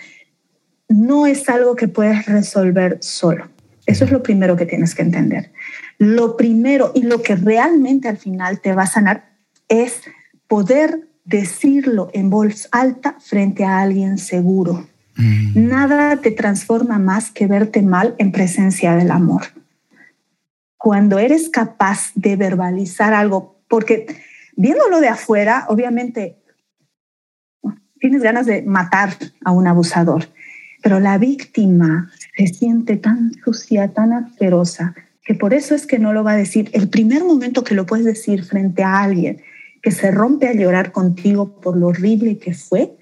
Speaker 1: no es algo que puedes resolver solo. Eso es lo primero que tienes que entender. Lo primero y lo que realmente al final te va a sanar es poder decirlo en voz alta frente a alguien seguro. Mm. Nada te transforma más que verte mal en presencia del amor. Cuando eres capaz de verbalizar algo, porque viéndolo de afuera, obviamente tienes ganas de matar a un abusador, pero la víctima se siente tan sucia, tan asquerosa, que por eso es que no lo va a decir. El primer momento que lo puedes decir frente a alguien que se rompe a llorar contigo por lo horrible que fue,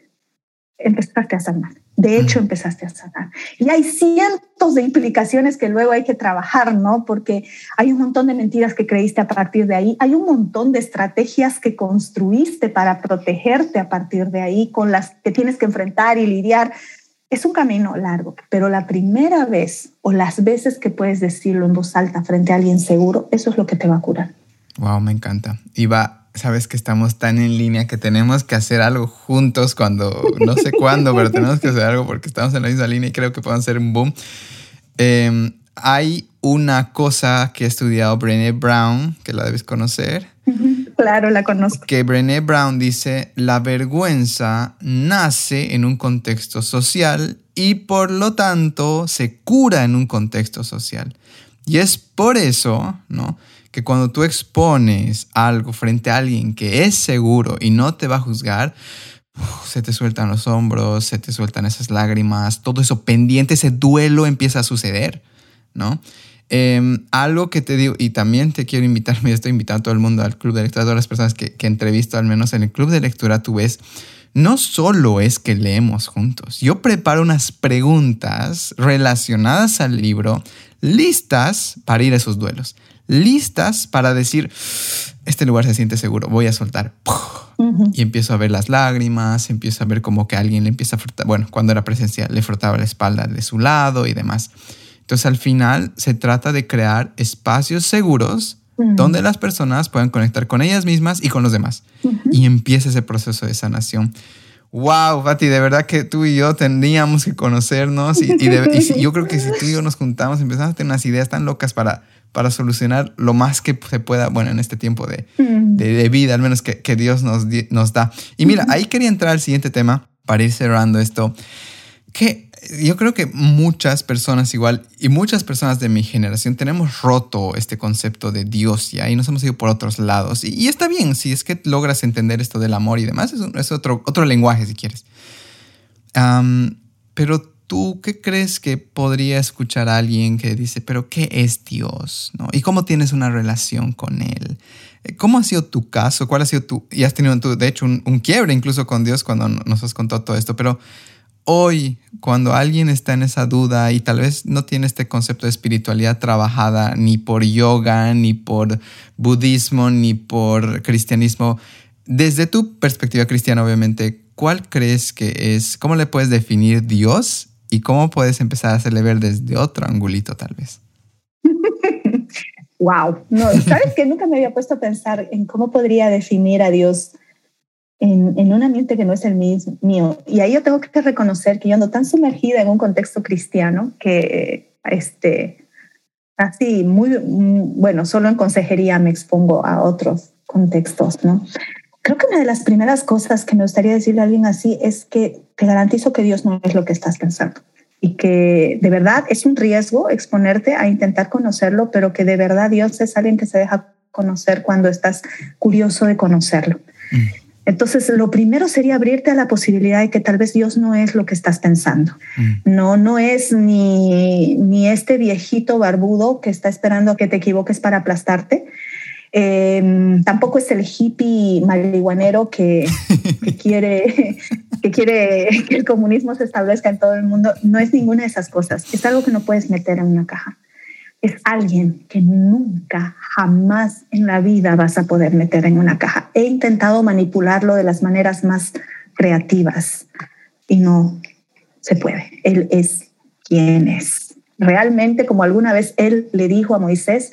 Speaker 1: empezaste a sanar. De hecho, empezaste a sanar. Y hay cientos de implicaciones que luego hay que trabajar, ¿no? Porque hay un montón de mentiras que creíste a partir de ahí. Hay un montón de estrategias que construiste para protegerte a partir de ahí, con las que tienes que enfrentar y lidiar. Es un camino largo, pero la primera vez o las veces que puedes decirlo en voz alta frente a alguien seguro, eso es lo que te va a curar.
Speaker 2: Wow, me encanta. Y va sabes que estamos tan en línea que tenemos que hacer algo juntos cuando, no sé cuándo, pero tenemos que hacer algo porque estamos en la misma línea y creo que podemos hacer un boom. Em, hay una cosa que ha estudiado Brené Brown, que la debes conocer.
Speaker 1: Claro, la conozco.
Speaker 2: Que Brené Brown dice, la vergüenza nace en un contexto social y por lo tanto se cura en un contexto social. Y es por eso, ¿no? que cuando tú expones algo frente a alguien que es seguro y no te va a juzgar, se te sueltan los hombros, se te sueltan esas lágrimas, todo eso pendiente, ese duelo empieza a suceder, ¿no? Em, algo que te digo, y también te quiero invitar, [LAUGHS] me estoy invitando a todo el mundo al club de lectura, a todas las personas que, que entrevisto, al menos en el club de lectura, tú ves, no solo es que leemos juntos, yo preparo unas preguntas relacionadas al libro, listas para ir a esos duelos listas para decir, este lugar se siente seguro, voy a soltar. [LAUGHS] Y empiezo a ver las lágrimas, empiezo a ver como que alguien le empieza a frotar, bueno, cuando era presencial, le frotaba la espalda de su lado y demás. Entonces al final se trata de crear espacios seguros donde las personas puedan conectar con ellas mismas y con los demás. Y empieza ese proceso de sanación. Wow, Pati, de verdad que tú y yo tendríamos que conocernos y, yo creo que si tú y yo nos juntamos, empezamos a tener unas ideas tan locas para para solucionar lo más que se pueda, bueno, en este tiempo de, de, vida, al menos que, que Dios nos, nos da. Y mira, ahí quería entrar al siguiente tema para ir cerrando esto, que yo creo que muchas personas igual y muchas personas de mi generación tenemos roto este concepto de Dios ya y nos hemos ido por otros lados. Y, está bien, si es que logras entender esto del amor y demás, es, otro, otro lenguaje si quieres. pero tú, ¿qué crees que podría escuchar a alguien que dice, pero ¿qué es Dios? ¿No? ¿Y cómo tienes una relación con Él? ¿Cómo ha sido tu caso? ¿Cuál ha sido tu... Y has tenido, de hecho, un, un quiebre incluso con Dios cuando nos has contado todo esto, pero hoy, cuando alguien está en esa duda y tal vez no tiene este concepto de espiritualidad trabajada ni por yoga, ni por budismo, ni por cristianismo, desde tu perspectiva cristiana, obviamente, ¿cuál crees que es, cómo le puedes definir Dios y cómo puedes empezar a hacerle ver desde otro angulito tal vez? [LAUGHS]
Speaker 1: wow, no, sabes que nunca me había puesto a pensar en cómo podría definir a Dios en, un ambiente que no es el mío. Y ahí yo tengo que reconocer que yo ando tan sumergida en un contexto cristiano que, este, así, muy, bueno, solo en consejería me expongo a otros contextos, ¿no? Creo que una de las primeras cosas que me gustaría decirle a alguien así es que te garantizo que Dios no es lo que estás pensando y que de verdad es un riesgo exponerte a intentar conocerlo, pero que de verdad Dios es alguien que se deja conocer cuando estás curioso de conocerlo. Mm. Entonces, lo primero sería abrirte a la posibilidad de que tal vez Dios no es lo que estás pensando. Mm. No, no es ni, ni este viejito barbudo que está esperando a que te equivoques para aplastarte. Em, tampoco es el hippie marihuanero que, que, [LAUGHS] quiere, que quiere que el comunismo se establezca en todo el mundo. No es ninguna de esas cosas. Es algo que no puedes meter en una caja es alguien que nunca, jamás en la vida vas a poder meter en una caja. He intentado manipularlo de las maneras más creativas y no se puede. Él es quien es. Realmente, como alguna vez él le dijo a Moisés,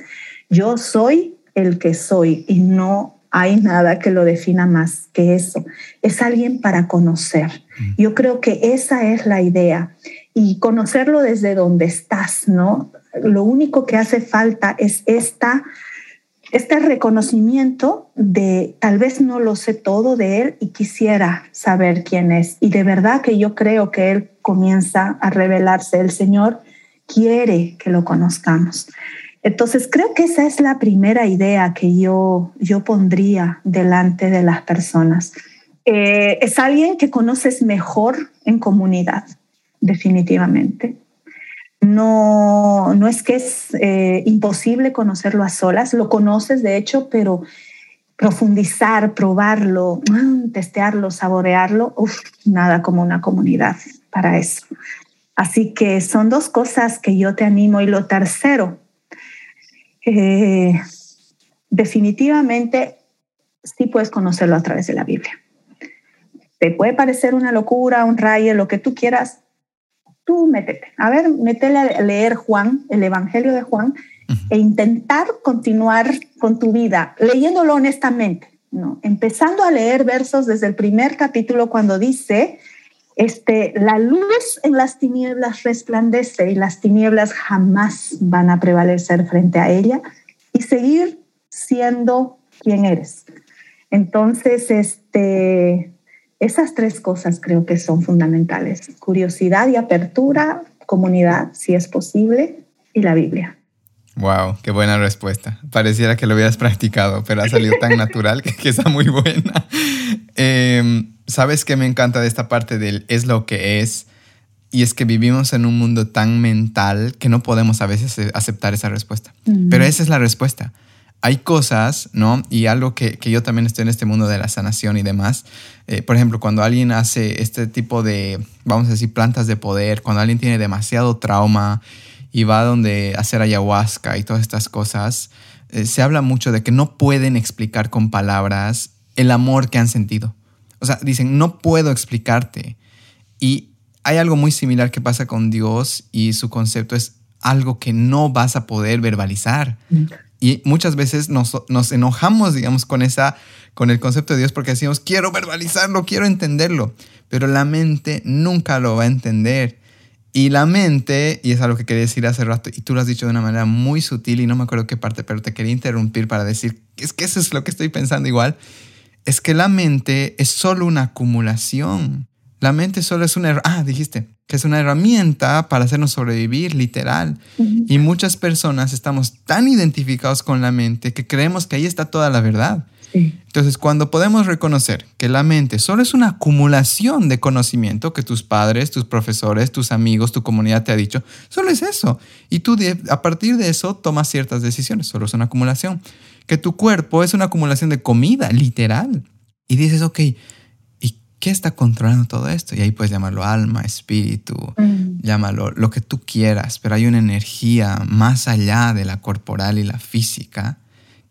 Speaker 1: yo soy el que soy y no hay nada que lo defina más que eso. Es alguien para conocer. Mm. Yo creo que esa es la idea y conocerlo desde donde estás, ¿no? Lo único que hace falta es esta, este reconocimiento de tal vez no lo sé todo de él y quisiera saber quién es. Y de verdad que yo creo que él comienza a revelarse. El Señor quiere que lo conozcamos. Entonces creo que esa es la primera idea que yo, yo pondría delante de las personas. Eh, es alguien que conoces mejor en comunidad, definitivamente. No, no es que es eh, imposible conocerlo a solas, lo conoces de hecho, pero profundizar, probarlo, mm, testearlo, saborearlo, nada como una comunidad para eso. Así que son dos cosas que yo te animo. Y lo tercero, eh, definitivamente sí puedes conocerlo a través de la Biblia. Te puede parecer una locura, un rayo, lo que tú quieras, tú métete, a ver, métele a leer Juan, el Evangelio de Juan, e intentar continuar con tu vida, leyéndolo honestamente, ¿no? Empezando a leer versos desde el primer capítulo cuando dice, este, la luz en las tinieblas resplandece y las tinieblas jamás van a prevalecer frente a ella y seguir siendo quien eres. Entonces, este, esas tres cosas creo que son fundamentales. Curiosidad y apertura, comunidad, si es posible, y la Biblia.
Speaker 2: Wow, qué buena respuesta. Pareciera que lo hubieras practicado, pero ha salido tan [LAUGHS] natural que, está muy buena. Em, ¿Sabes qué me encanta de esta parte del es lo que es? Y es que vivimos en un mundo tan mental que no podemos a veces aceptar esa respuesta. Pero esa es la respuesta hay cosas, ¿no? Y algo que, yo también estoy en este mundo de la sanación y demás. Eh, por ejemplo, cuando alguien hace este tipo de, vamos a decir, plantas de poder, cuando alguien tiene demasiado trauma y va donde hacer ayahuasca y todas estas cosas, eh, se habla mucho de que no pueden explicar con palabras el amor que han sentido. O sea, dicen, no puedo explicarte. Y hay algo muy similar que pasa con Dios y su concepto es algo que no vas a poder verbalizar. Y muchas veces nos, enojamos, digamos, con, esa, con el concepto de Dios porque decimos, quiero verbalizarlo, quiero entenderlo, pero la mente nunca lo va a entender. Y la mente, y es algo que quería decir hace rato, y tú lo has dicho de una manera muy sutil y no me acuerdo qué parte, pero te quería interrumpir para decir, es que eso es lo que estoy pensando igual, es que la mente es solo una acumulación. La mente solo es un error. Ah, dijiste, que es una herramienta para hacernos sobrevivir, literal. Y muchas personas estamos tan identificados con la mente que creemos que ahí está toda la verdad. Entonces, cuando podemos reconocer que la mente solo es una acumulación de conocimiento que tus padres, tus profesores, tus amigos, tu comunidad te ha dicho, solo es eso. Y tú a partir de eso tomas ciertas decisiones, solo es una acumulación. Que tu cuerpo es una acumulación de comida, literal. Y dices, ok, ¿qué está controlando todo esto? Y ahí puedes llamarlo alma, espíritu, mm. llámalo lo que tú quieras, pero hay una energía más allá de la corporal y la física,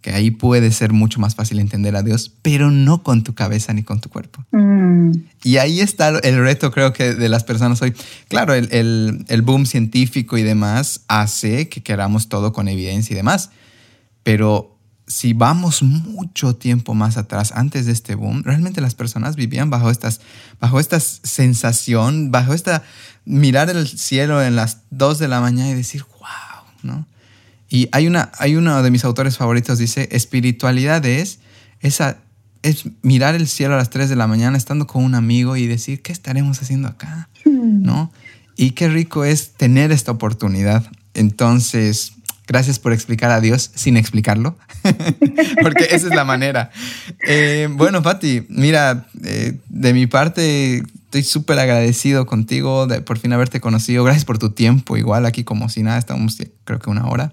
Speaker 2: que ahí puede ser mucho más fácil entender a Dios, pero no con tu cabeza ni con tu cuerpo. Mm. Y ahí está el reto, creo que, de las personas hoy. Claro, el, el, el boom científico y demás hace que queramos todo con evidencia y demás, pero si vamos mucho tiempo más atrás, antes de este boom, realmente las personas vivían bajo estas, bajo esta sensación, bajo esta mirar el cielo en las 2 de la mañana y decir, wow, ¿no? Y hay, una, hay uno de mis autores favoritos, dice, espiritualidad es, esa, es mirar el cielo a las 3 de la mañana estando con un amigo y decir, ¿qué estaremos haciendo acá? Hmm. ¿No? Y qué rico es tener esta oportunidad. Entonces, Gracias por explicar a Dios sin explicarlo, [LAUGHS] porque esa es la manera. Eh, bueno, Patti, mira, eh, de mi parte estoy súper agradecido contigo de por fin haberte conocido. Gracias por tu tiempo, igual aquí como si nada, estamos creo que una hora.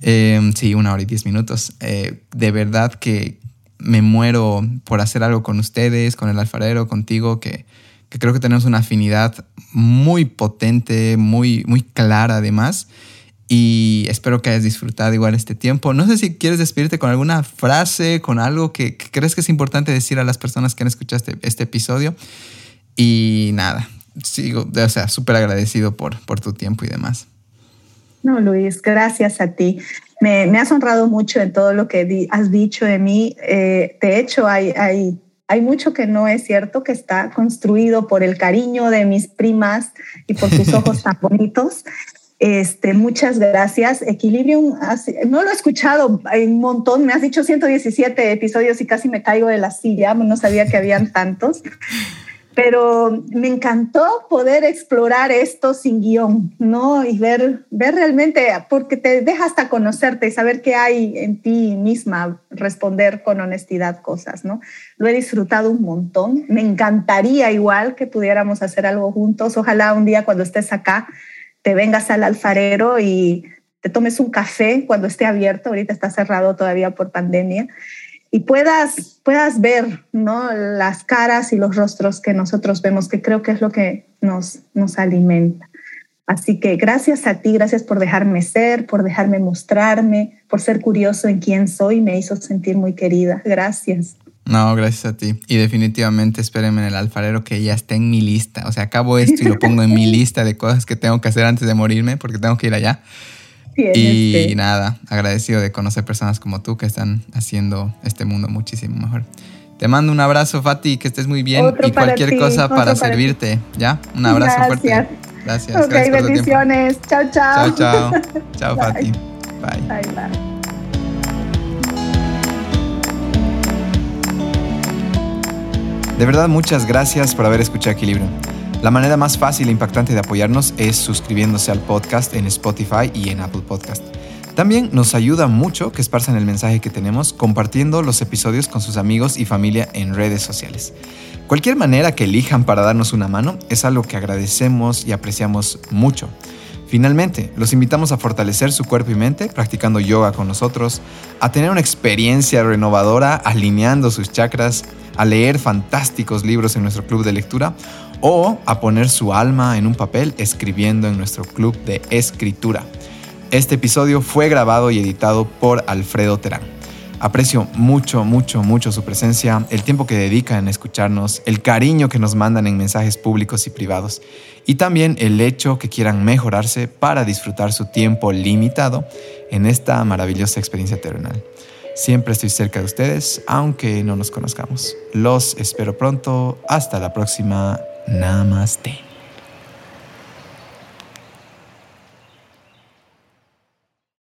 Speaker 2: Eh, sí, una hora y diez minutos. de verdad que me muero por hacer algo con ustedes, con el alfarero, contigo, que, que creo que tenemos una afinidad muy potente, muy, muy clara además y espero que hayas disfrutado igual este tiempo. No sé si quieres despedirte con alguna frase, con algo que, crees que es importante decir a las personas que han escuchado este, este episodio. Y nada, sigo, o sea, súper agradecido por, por tu tiempo y demás.
Speaker 1: No, Luis, gracias a ti. Me, me has honrado mucho en todo lo que has dicho de mí. Eh, de hecho, hay, hay, hay mucho que no es cierto, que está construido por el cariño de mis primas y por tus [LAUGHS] ojos tan bonitos. Este, muchas gracias. Equilibrium, no lo he escuchado, un montón, me has dicho 117 episodios y casi me caigo de la silla, no sabía que habían tantos, pero me encantó poder explorar esto sin guion, ¿no? Y ver, ver realmente, porque te deja hasta conocerte y saber qué hay en ti misma, responder con honestidad cosas, ¿no? Lo he disfrutado un montón, me encantaría igual que pudiéramos hacer algo juntos, ojalá un día cuando estés acá te vengas al alfarero y te tomes un café cuando esté abierto, ahorita está cerrado todavía por pandemia, y puedas, puedas ver ¿no? las caras y los rostros que nosotros vemos, que creo que es lo que nos, nos alimenta. Así que gracias a ti, gracias por dejarme ser, por dejarme mostrarme, por ser curioso en quién soy, me hizo sentir muy querida. Gracias.
Speaker 2: No, gracias a ti. Y definitivamente espérenme en el alfarero que ya esté en mi lista. O sea, acabo esto y lo pongo en mi [LAUGHS] lista de cosas que tengo que hacer antes de morirme porque tengo que ir allá. y nada, agradecido de conocer personas como tú que están haciendo este mundo muchísimo mejor. Te mando un abrazo, Fati, que estés muy bien y cualquier cosa para, servirte. ¿Ya? Un abrazo fuerte. Gracias.
Speaker 1: Ok, bendiciones. Chao, chao.
Speaker 2: Chao, chao. [LAUGHS] Chao, Fati. Bye. Bye, bye. De verdad, muchas gracias por haber escuchado Equilibrio. La manera más fácil e impactante de apoyarnos es suscribiéndose al podcast en Spotify y en Apple Podcast. También nos ayuda mucho que esparzan el mensaje que tenemos compartiendo los episodios con sus amigos y familia en redes sociales. Cualquier manera que elijan para darnos una mano es algo que agradecemos y apreciamos mucho. Finalmente, los invitamos a fortalecer su cuerpo y mente practicando yoga con nosotros, a tener una experiencia renovadora alineando sus chakras, a leer fantásticos libros en nuestro club de lectura o a poner su alma en un papel escribiendo en nuestro club de escritura. Este episodio fue grabado y editado por Alfredo Terán. Aprecio mucho, mucho, mucho su presencia, el tiempo que dedican en escucharnos, el cariño que nos mandan en mensajes públicos y privados, y también el hecho que quieran mejorarse para disfrutar su tiempo limitado en esta maravillosa experiencia terrenal. Siempre estoy cerca de ustedes, aunque no nos conozcamos. Los espero pronto. Hasta la próxima. Namaste.